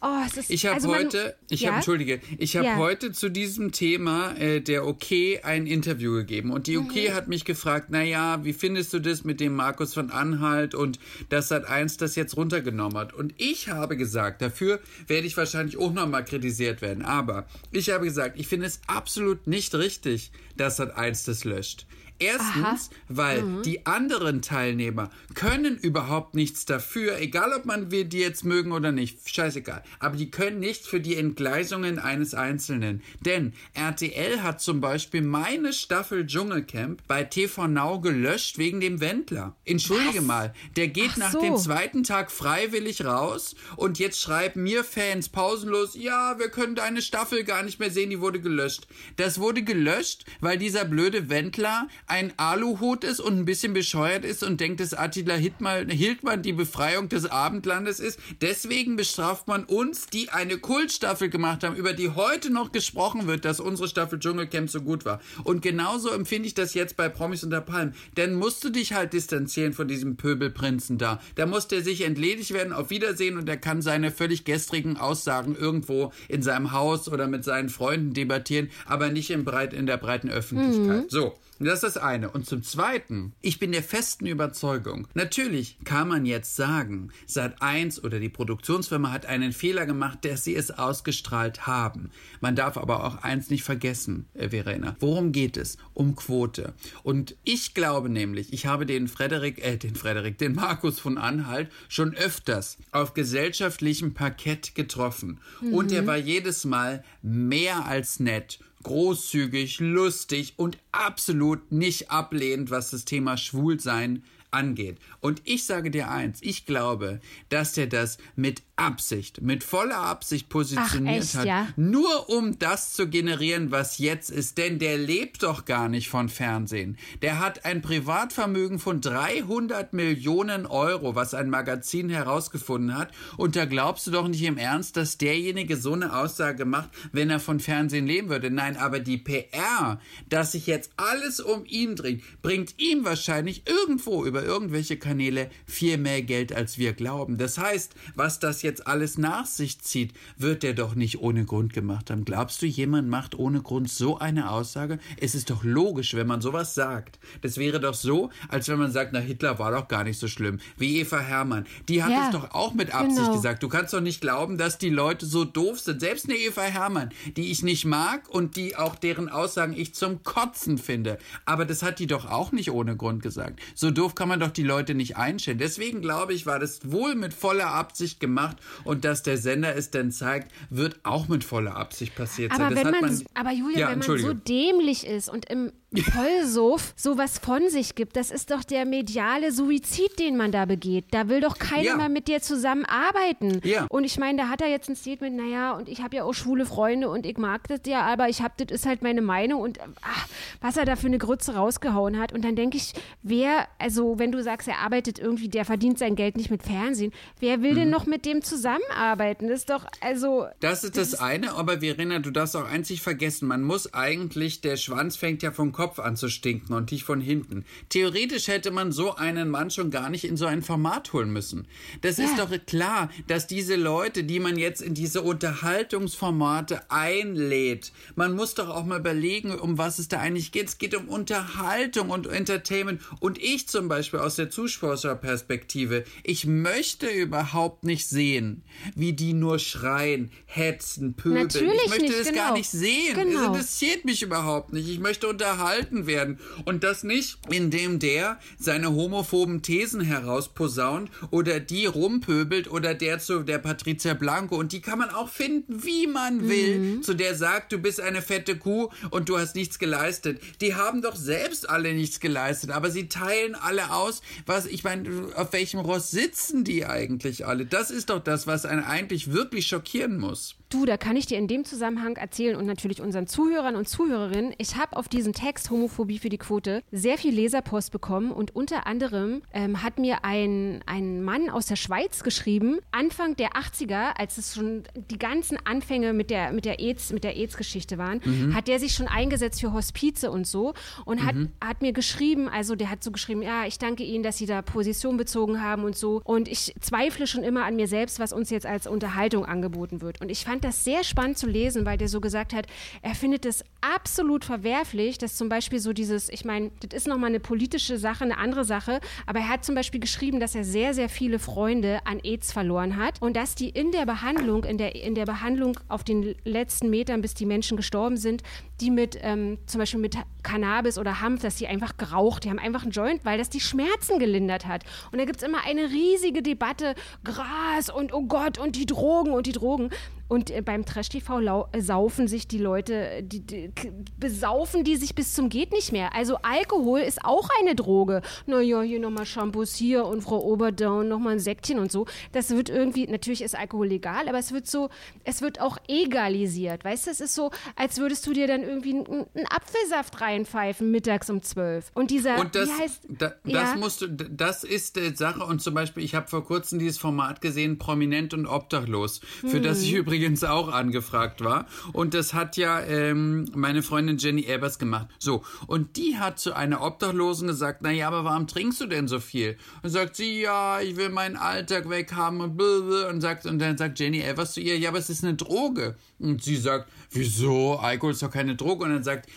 Oh, ist, ich habe also heute, ich ja? habe, entschuldige, ich habe ja. heute zu diesem Thema äh, der OK ein Interview gegeben und die OK mhm. hat mich gefragt, na ja, wie findest du das mit dem Markus von Anhalt und dass Sat 1 das jetzt runtergenommen hat? Und ich habe gesagt, dafür werde ich wahrscheinlich auch nochmal kritisiert werden, aber ich habe gesagt, ich finde es absolut nicht richtig, dass Sat 1 das löscht. Erstens, Aha. weil mhm. die anderen Teilnehmer können überhaupt nichts dafür, egal ob man wir die jetzt mögen oder nicht, scheißegal. Aber die können nichts für die Entgleisungen eines Einzelnen. Denn RTL hat zum Beispiel meine Staffel Dschungelcamp bei TV Now gelöscht wegen dem Wendler. Entschuldige Was? mal, der geht Ach nach so. dem zweiten Tag freiwillig raus und jetzt schreiben mir Fans pausenlos, ja, wir können deine Staffel gar nicht mehr sehen, die wurde gelöscht. Das wurde gelöscht, weil dieser blöde Wendler ein Aluhut ist und ein bisschen bescheuert ist und denkt, dass Attila Hildmann die Befreiung des Abendlandes ist. Deswegen bestraft man uns, die eine Kultstaffel gemacht haben, über die heute noch gesprochen wird, dass unsere Staffel Dschungelcamp so gut war. Und genauso empfinde ich das jetzt bei Promis unter Palmen. Denn musst du dich halt distanzieren von diesem Pöbelprinzen da. Da muss der sich entledigt werden, auf Wiedersehen und er kann seine völlig gestrigen Aussagen irgendwo in seinem Haus oder mit seinen Freunden debattieren, aber nicht im Breit, in der breiten Öffentlichkeit. Mhm. So. Das ist das eine. Und zum Zweiten, ich bin der festen Überzeugung, natürlich kann man jetzt sagen, Sat 1 oder die Produktionsfirma hat einen Fehler gemacht, dass sie es ausgestrahlt haben. Man darf aber auch eins nicht vergessen, äh, Verena. Worum geht es? Um Quote. Und ich glaube nämlich, ich habe den Frederik, äh, den Frederik, den Markus von Anhalt schon öfters auf gesellschaftlichem Parkett getroffen. Mhm. Und er war jedes Mal mehr als nett großzügig, lustig und absolut nicht ablehnend, was das Thema Schwulsein angeht. Und ich sage dir eins, ich glaube, dass er das mit Absicht, mit voller Absicht positioniert Ach, echt, hat, ja? nur um das zu generieren, was jetzt ist. Denn der lebt doch gar nicht von Fernsehen. Der hat ein Privatvermögen von 300 Millionen Euro, was ein Magazin herausgefunden hat. Und da glaubst du doch nicht im Ernst, dass derjenige so eine Aussage macht, wenn er von Fernsehen leben würde. Nein, aber die PR, dass sich jetzt alles um ihn dreht, bringt ihm wahrscheinlich irgendwo über irgendwelche Kanäle viel mehr Geld, als wir glauben. Das heißt, was das jetzt jetzt alles nach sich zieht, wird er doch nicht ohne Grund gemacht haben. Glaubst du, jemand macht ohne Grund so eine Aussage? Es ist doch logisch, wenn man sowas sagt. Das wäre doch so, als wenn man sagt, na, Hitler war doch gar nicht so schlimm. Wie Eva Hermann. Die hat ja, es doch auch mit Absicht genau. gesagt. Du kannst doch nicht glauben, dass die Leute so doof sind. Selbst eine Eva Hermann, die ich nicht mag und die auch deren Aussagen ich zum Kotzen finde. Aber das hat die doch auch nicht ohne Grund gesagt. So doof kann man doch die Leute nicht einstellen. Deswegen glaube ich, war das wohl mit voller Absicht gemacht und dass der Sender es dann zeigt, wird auch mit voller Absicht passiert aber sein. Wenn man, man, aber Julia, ja, wenn man so dämlich ist und im Vollsuff sowas von sich gibt, das ist doch der mediale Suizid, den man da begeht. Da will doch keiner ja. mehr mit dir zusammenarbeiten. Ja. Und ich meine, da hat er jetzt ein Statement, naja, und ich habe ja auch schwule Freunde und ich mag das ja, aber ich habe, das ist halt meine Meinung und ach, was er da für eine Grütze rausgehauen hat. Und dann denke ich, wer, also wenn du sagst, er arbeitet irgendwie, der verdient sein Geld nicht mit Fernsehen, wer will mhm. denn noch mit dem zusammenarbeiten? Das ist doch, also. Das ist das, das eine, aber Verena, du darfst auch einzig vergessen, man muss eigentlich, der Schwanz fängt ja vom Kopf an zu stinken und nicht von hinten. Theoretisch hätte man so einen Mann schon gar nicht in so ein Format holen müssen. Das ja. ist doch klar, dass diese Leute, die man jetzt in diese Unterhaltungsformate einlädt, man muss doch auch mal überlegen, um was es da eigentlich geht. Es geht um Unterhaltung und Entertainment. Und ich zum Beispiel aus der Zuschauerperspektive, ich möchte überhaupt nicht sehen, wie die nur schreien, hetzen, pöbeln. Natürlich ich möchte nicht, das genau. gar nicht sehen. Genau. Es interessiert mich überhaupt nicht. Ich möchte unterhalten gehalten werden. Und das nicht, indem der seine homophoben Thesen herausposaunt oder die rumpöbelt oder der zu der Patricia Blanco. Und die kann man auch finden, wie man will, mhm. zu der sagt, du bist eine fette Kuh und du hast nichts geleistet. Die haben doch selbst alle nichts geleistet, aber sie teilen alle aus, was, ich meine, auf welchem Ross sitzen die eigentlich alle? Das ist doch das, was einen eigentlich wirklich schockieren muss. Du, da kann ich dir in dem Zusammenhang erzählen und natürlich unseren Zuhörern und Zuhörerinnen, ich habe auf diesen Text Homophobie für die Quote sehr viel Leserpost bekommen und unter anderem ähm, hat mir ein, ein Mann aus der Schweiz geschrieben, Anfang der 80er, als es schon die ganzen Anfänge mit der, mit der AIDS, mit der AIDS-Geschichte waren, mhm. hat der sich schon eingesetzt für Hospize und so und hat, mhm. hat mir geschrieben, also der hat so geschrieben, ja, ich danke Ihnen, dass Sie da Position bezogen haben und so und ich zweifle schon immer an mir selbst, was uns jetzt als Unterhaltung angeboten wird und ich fand fand das sehr spannend zu lesen, weil der so gesagt hat, er findet es absolut verwerflich, dass zum Beispiel so dieses, ich meine, das ist nochmal eine politische Sache, eine andere Sache, aber er hat zum Beispiel geschrieben, dass er sehr, sehr viele Freunde an AIDS verloren hat und dass die in der Behandlung, in der, in der Behandlung auf den letzten Metern, bis die Menschen gestorben sind, die mit ähm, zum Beispiel mit Cannabis oder Hanf, dass die einfach geraucht, die haben einfach einen Joint, weil das die Schmerzen gelindert hat. Und da gibt es immer eine riesige Debatte, Gras und oh Gott und die Drogen und die Drogen. Und äh, beim Trash-TV äh, saufen sich die Leute, die, die, besaufen die sich bis zum geht nicht mehr. Also Alkohol ist auch eine Droge. Naja, hier nochmal Shampoos hier und Frau Oberdown nochmal ein Säckchen und so. Das wird irgendwie, natürlich ist Alkohol legal, aber es wird so, es wird auch egalisiert. Weißt du, es ist so, als würdest du dir dann irgendwie einen, einen Apfelsaft reinpfeifen mittags um zwölf. Und dieser, und das, wie heißt, da, das ja? musst du, das ist die Sache. Und zum Beispiel, ich habe vor kurzem dieses Format gesehen, Prominent und Obdachlos, für hm. das ich übrigens übrigens auch angefragt war. Und das hat ja ähm, meine Freundin Jenny Ebers gemacht. So, und die hat zu einer Obdachlosen gesagt, naja, aber warum trinkst du denn so viel? Und sagt sie, ja, ich will meinen Alltag weghaben und blablabla. und sagt und dann sagt Jenny Evers zu ihr, ja, aber es ist eine Droge. Und sie sagt, wieso? Alkohol ist doch keine Droge. Und dann sagt,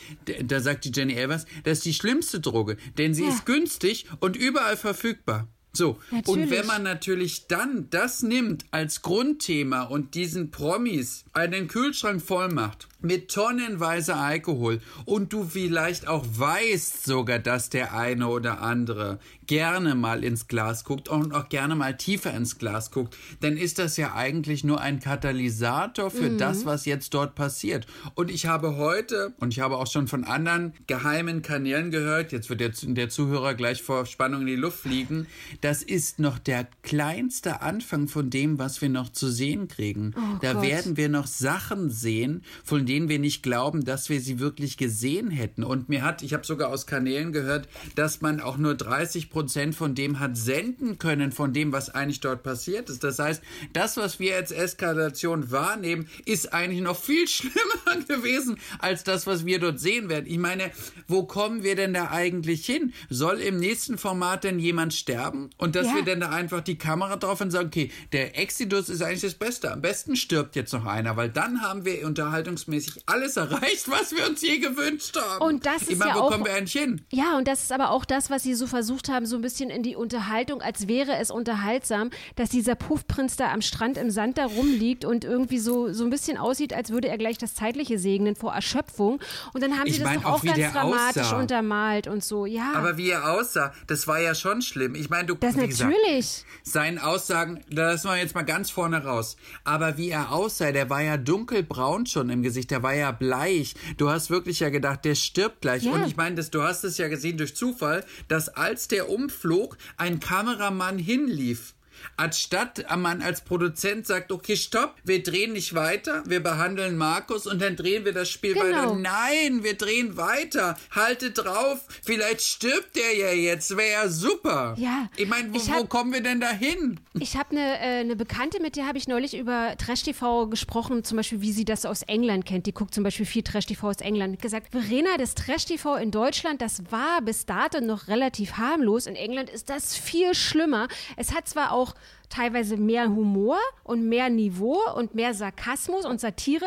da sagt die Jenny Evers, das ist die schlimmste Droge, denn sie ja. ist günstig und überall verfügbar. So, natürlich. und wenn man natürlich dann das nimmt als Grundthema und diesen Promis einen Kühlschrank voll macht mit tonnenweise Alkohol und du vielleicht auch weißt sogar, dass der eine oder andere gerne mal ins Glas guckt und auch gerne mal tiefer ins Glas guckt, dann ist das ja eigentlich nur ein Katalysator für mhm. das, was jetzt dort passiert. Und ich habe heute, und ich habe auch schon von anderen geheimen Kanälen gehört, jetzt wird der, der Zuhörer gleich vor Spannung in die Luft fliegen, das ist noch der kleinste Anfang von dem, was wir noch zu sehen kriegen. Oh da Gott. werden wir noch Sachen sehen, von denen wir nicht glauben, dass wir sie wirklich gesehen hätten. Und mir hat, ich habe sogar aus Kanälen gehört, dass man auch nur 30 Prozent von dem hat senden können, von dem, was eigentlich dort passiert ist. Das heißt, das, was wir als Eskalation wahrnehmen, ist eigentlich noch viel <laughs> schlimmer gewesen als das, was wir dort sehen werden. Ich meine, wo kommen wir denn da eigentlich hin? Soll im nächsten Format denn jemand sterben? Und dass ja. wir dann da einfach die Kamera drauf und sagen, okay, der Exodus ist eigentlich das Beste. Am besten stirbt jetzt noch einer, weil dann haben wir unterhaltungsmäßig mäßig alles erreicht, was wir uns je gewünscht haben. Und das ist meine, ja wo auch, kommen wir eigentlich hin? Ja, und das ist aber auch das, was sie so versucht haben, so ein bisschen in die Unterhaltung, als wäre es unterhaltsam, dass dieser Puffprinz da am Strand im Sand da rumliegt und irgendwie so, so ein bisschen aussieht, als würde er gleich das Zeitliche segnen vor Erschöpfung. Und dann haben ich sie das doch auch, auch ganz dramatisch aussah. untermalt und so, ja. Aber wie er aussah, das war ja schon schlimm. Ich meine, du Das natürlich. Seinen Aussagen, da lassen wir jetzt mal ganz vorne raus. Aber wie er aussah, der war ja dunkelbraun schon im Gesicht, der war ja bleich. Du hast wirklich ja gedacht, der stirbt gleich. Ja. Und ich meine, du hast es ja gesehen durch Zufall, dass als der umflog, ein Kameramann hinlief. Anstatt man als Produzent sagt, okay, stopp, wir drehen nicht weiter, wir behandeln Markus und dann drehen wir das Spiel genau. weiter. Nein, wir drehen weiter. Haltet drauf, vielleicht stirbt der ja jetzt, wäre ja super. Ja. Ich meine, wo, wo, kommen wir denn da hin? Ich habe eine äh, ne Bekannte, mit der habe ich neulich über Trash-TV gesprochen, zum Beispiel, wie sie das aus England kennt. Die guckt zum Beispiel viel Trash-TV aus England. Gesagt, Verena, das Trash-TV in Deutschland, das war bis dato noch relativ harmlos. In England ist das viel schlimmer. Es hat zwar auch teilweise mehr Humor und mehr Niveau und mehr Sarkasmus und Satire,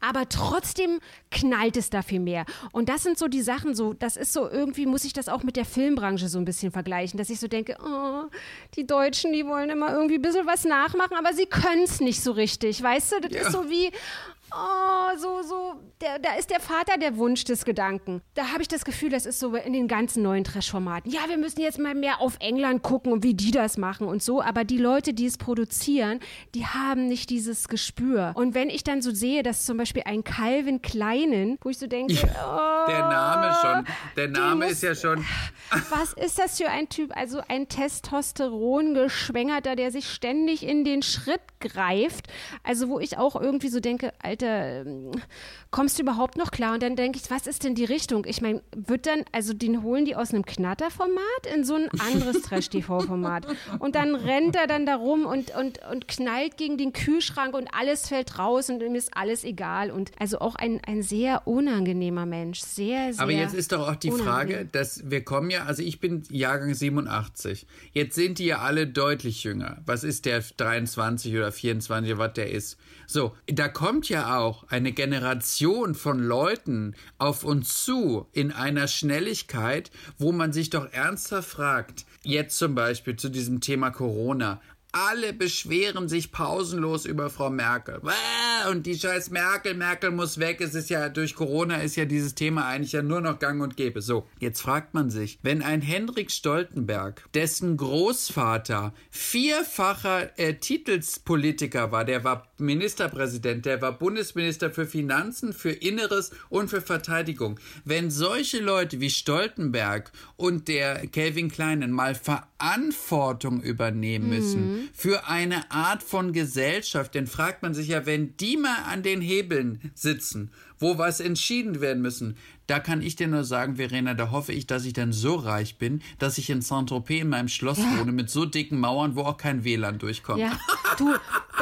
aber trotzdem knallt es da viel mehr. Und das sind so die Sachen, so, das ist so, irgendwie muss ich das auch mit der Filmbranche so ein bisschen vergleichen, dass ich so denke, oh, die Deutschen, die wollen immer irgendwie ein bisschen was nachmachen, aber sie können es nicht so richtig, weißt du? Das ja. ist so wie, oh, so, so, der, da ist der Vater der Wunsch des Gedanken. Da habe ich das Gefühl, das ist so in den ganzen neuen Trash-Formaten. Ja, wir müssen jetzt mal mehr auf England gucken und wie die das machen und so. Aber die Leute, die es produzieren, die haben nicht dieses Gespür. Und wenn ich dann so sehe, dass zum Beispiel ein Calvin Kleinen, wo ich so denke, ja, oh, der Name schon, der Name ist ja schon. <laughs> Was ist das für ein Typ? Also ein Testosteron-Geschwängerter, der sich ständig in den Schritt greift. Also wo ich auch irgendwie so denke, Alter, Alter, ähm, kommst du überhaupt noch klar? Und dann denke ich, was ist denn die Richtung? Ich meine, wird dann, also den holen die aus einem Knatterformat in so ein <laughs> anderes Trash-TV-Format. Und dann rennt er dann da rum und, und, und knallt gegen den Kühlschrank und alles fällt raus und ihm ist alles egal. Und also auch ein, ein sehr unangenehmer Mensch. Sehr, sehr. Aber jetzt ist doch auch die Frage, dass wir kommen ja, also ich bin Jahrgang 87. Jetzt sind die ja alle deutlich jünger. Was ist der 23 oder 24, was der ist? So, da kommt ja auch eine Generation von Leuten auf uns zu in einer Schnelligkeit, wo man sich doch ernsthaft fragt, jetzt zum Beispiel zu diesem Thema Corona, alle beschweren sich pausenlos über Frau Merkel. Und die scheiß Merkel, Merkel muss weg. Es ist ja, durch Corona ist ja dieses Thema eigentlich ja nur noch gang und gäbe. So, jetzt fragt man sich, wenn ein Henrik Stoltenberg, dessen Großvater vierfacher äh, Titelspolitiker war, der war Ministerpräsident, der war Bundesminister für Finanzen, für Inneres und für Verteidigung. Wenn solche Leute wie Stoltenberg und der Kelvin Kleinen mal Verantwortung übernehmen müssen, mhm für eine Art von Gesellschaft. Denn fragt man sich ja, wenn die mal an den Hebeln sitzen, wo was entschieden werden müssen, da kann ich dir nur sagen, Verena, da hoffe ich, dass ich dann so reich bin, dass ich in Saint-Tropez in meinem Schloss ja. wohne mit so dicken Mauern, wo auch kein WLAN durchkommt. Ja, <laughs> du,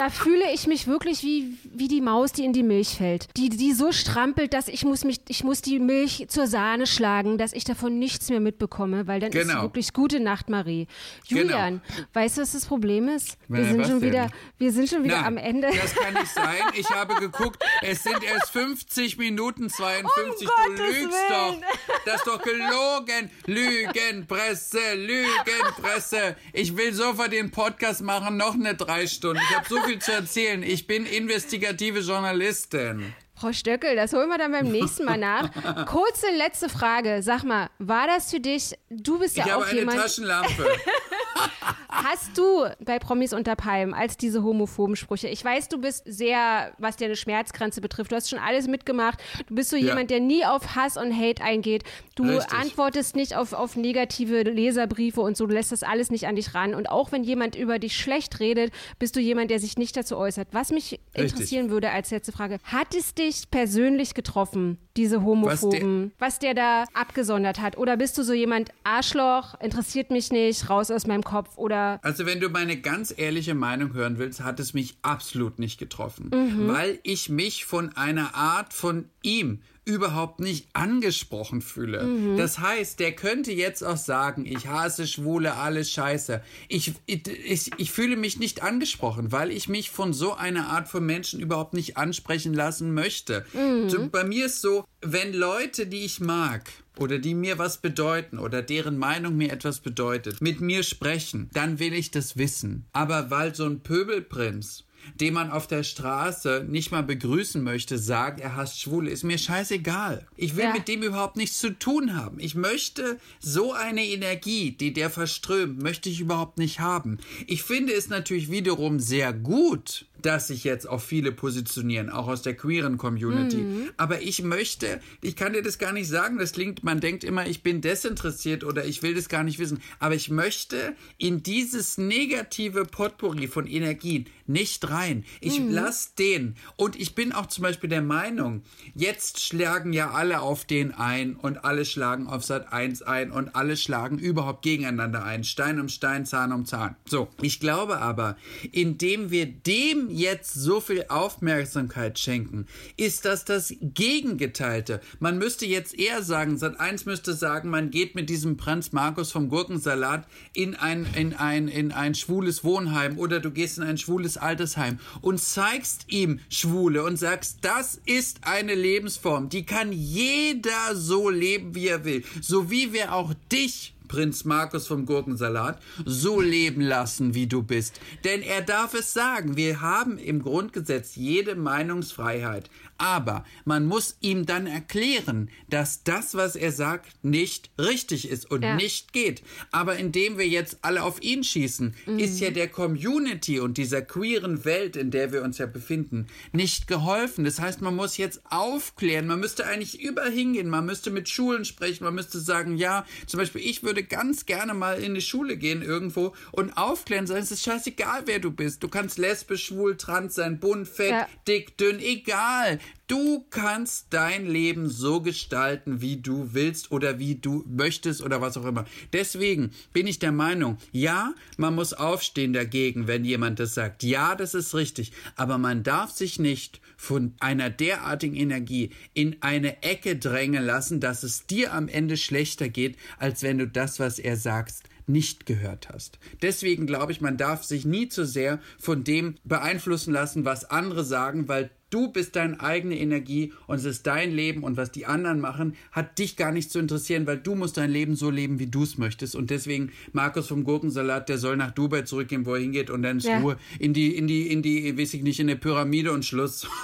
da fühle ich mich wirklich wie, wie die Maus, die in die Milch fällt. Die, die so strampelt, dass ich muss mich, ich muss die Milch zur Sahne schlagen, dass ich davon nichts mehr mitbekomme, weil dann Genau. ist wirklich gute Nacht, Marie. Julian, weißt du, was das Problem ist? Wir Na, sind schon denn? wieder, wir sind schon wieder Nein, am Ende. Das kann nicht sein. Ich habe geguckt, es sind erst 50 Minuten 52. Um du Gottes lügst Willen. doch. Das ist doch gelogen. Lügenpresse, Lügenpresse. Ich will sofort den Podcast machen, noch eine drei Stunden. Ich habe so viel zu erzählen. Ich bin investigative Journalistin. Frau Stöckel, das holen wir dann beim nächsten Mal nach. Kurze letzte Frage. Sag mal, war das für dich, du bist ja Ich habe auch eine jemand, Taschenlampe. <laughs> hast du bei Promis unter Palmen als diese homophoben Sprüche, ich weiß, du bist sehr, was deine Schmerzgrenze betrifft, du hast schon alles mitgemacht, du bist so Ja. jemand, der nie auf Hass und Hate eingeht, du Richtig. antwortest nicht auf, auf negative Leserbriefe und so, du lässt das alles nicht an dich ran und auch wenn jemand über dich schlecht redet, bist du jemand, der sich nicht dazu äußert. Was mich interessieren würde als letzte Frage, hat es dich persönlich getroffen, diese Homophoben, was der, da abgesondert hat? Oder bist du so jemand, Arschloch, interessiert mich nicht, raus aus meinem Kopf? Oder Also wenn du meine ganz ehrliche Meinung hören willst, hat es mich absolut nicht getroffen, weil ich mich von einer Art von ihm überhaupt nicht angesprochen fühle. Das heißt, der könnte jetzt auch sagen, ich hasse Schwule, alles scheiße. Ich, ich, ich fühle mich nicht angesprochen, weil ich mich von so einer Art von Menschen überhaupt nicht ansprechen lassen möchte. So, bei mir ist so, wenn Leute, die ich mag, oder die mir was bedeuten oder deren Meinung mir etwas bedeutet, mit mir sprechen, dann will ich das wissen. Aber weil so ein Pöbelprinz, den man auf der Straße nicht mal begrüßen möchte, sagt, er hasst Schwule, ist mir scheißegal. Ich will Ja. mit dem überhaupt nichts zu tun haben. Ich möchte so eine Energie, die der verströmt, möchte ich überhaupt nicht haben. Ich finde es natürlich wiederum sehr gut, dass sich jetzt auch viele positionieren, auch aus der queeren Community. Aber ich möchte, ich kann dir das gar nicht sagen, das klingt, man denkt immer, ich bin desinteressiert oder ich will das gar nicht wissen. Aber ich möchte in dieses negative Potpourri von Energien nicht rein. Ich lass den. Und ich bin auch zum Beispiel der Meinung, jetzt schlagen ja alle auf den ein und alle schlagen auf Sat 1 ein und alle schlagen überhaupt gegeneinander ein. Stein um Stein, Zahn um Zahn. So. Ich glaube aber, indem wir dem jetzt so viel Aufmerksamkeit schenken, ist das das Gegengeteilte. Man müsste jetzt eher sagen, Sat 1 müsste sagen, man geht mit diesem Franz Markus vom Gurkensalat in ein, in ein, in ein schwules Wohnheim oder du gehst in ein schwules Altersheim und zeigst ihm Schwule und sagst, das ist eine Lebensform, die kann jeder so leben, wie er will. So wie wir auch dich Prinz Markus vom Gurkensalat so leben lassen, wie du bist. Denn er darf es sagen. Wir haben im Grundgesetz jede Meinungsfreiheit. Aber man muss ihm dann erklären, dass das, was er sagt, nicht richtig ist und Ja. nicht geht. Aber indem wir jetzt alle auf ihn schießen, ist ja der Community und dieser queeren Welt, in der wir uns ja befinden, nicht geholfen. Das heißt, man muss jetzt aufklären. Man müsste eigentlich überall hingehen. Man müsste mit Schulen sprechen. Man müsste sagen, ja, zum Beispiel, ich würde ganz gerne mal in die Schule gehen irgendwo und aufklären. Sagen, es ist scheißegal, wer du bist. Du kannst lesbisch, schwul, trans sein, bunt, fett, Ja. dick, dünn, egal. Du kannst dein Leben so gestalten, wie du willst oder wie du möchtest oder was auch immer. Deswegen bin ich der Meinung, ja, man muss aufstehen dagegen, wenn jemand das sagt. Ja, das ist richtig. Aber man darf sich nicht von einer derartigen Energie in eine Ecke drängen lassen, dass es dir am Ende schlechter geht, als wenn du das, was er sagt, nicht gehört hast. Deswegen glaube ich, man darf sich nie zu sehr von dem beeinflussen lassen, was andere sagen, weil du bist deine eigene Energie und es ist dein Leben und was die anderen machen, hat dich gar nicht zu interessieren, weil du musst dein Leben so leben, wie du es möchtest. Und deswegen, Markus vom Gurkensalat, der soll nach Dubai zurückgehen, wo er hingeht und dann ist Ja. Ruhe in die, in die, in die, weiß ich nicht, in der Pyramide und Schluss. <laughs>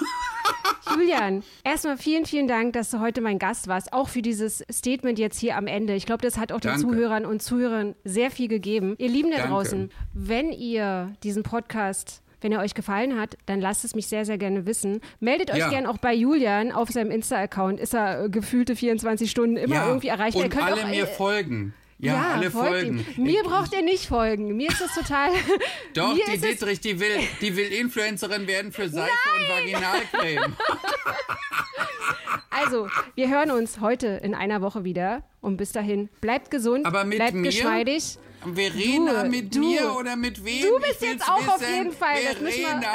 Julian, erstmal vielen, vielen Dank, dass du heute mein Gast warst, auch für dieses Statement jetzt hier am Ende. Ich glaube, das hat auch den Danke. Zuhörern und Zuhörern sehr viel gegeben. Ihr Lieben da Danke. draußen, wenn ihr diesen Podcast wenn er euch gefallen hat, dann lasst es mich sehr, sehr gerne wissen. Meldet euch Ja. gern auch bei Julian auf seinem Insta-Account. Ist er äh, gefühlte 24 Stunden immer irgendwie erreichbar. Und Ihr alle auch, mir äh, folgen. Ja, alle folgt folgen. ihm. Mir braucht er nicht folgen. Mir ist das total. <laughs> Doch, die Dittrich, die will, die will Influencerin werden für Seife und Vaginalcreme. <laughs> Also, wir hören uns heute in einer Woche wieder. Und bis dahin, bleibt gesund, bleibt mir? geschmeidig. Verena Du, mit du. mir oder mit wem? Du bist jetzt auch auf wissen. jeden Fall, Verena.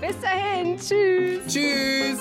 <laughs> Bis dahin, tschüss. Tschüss.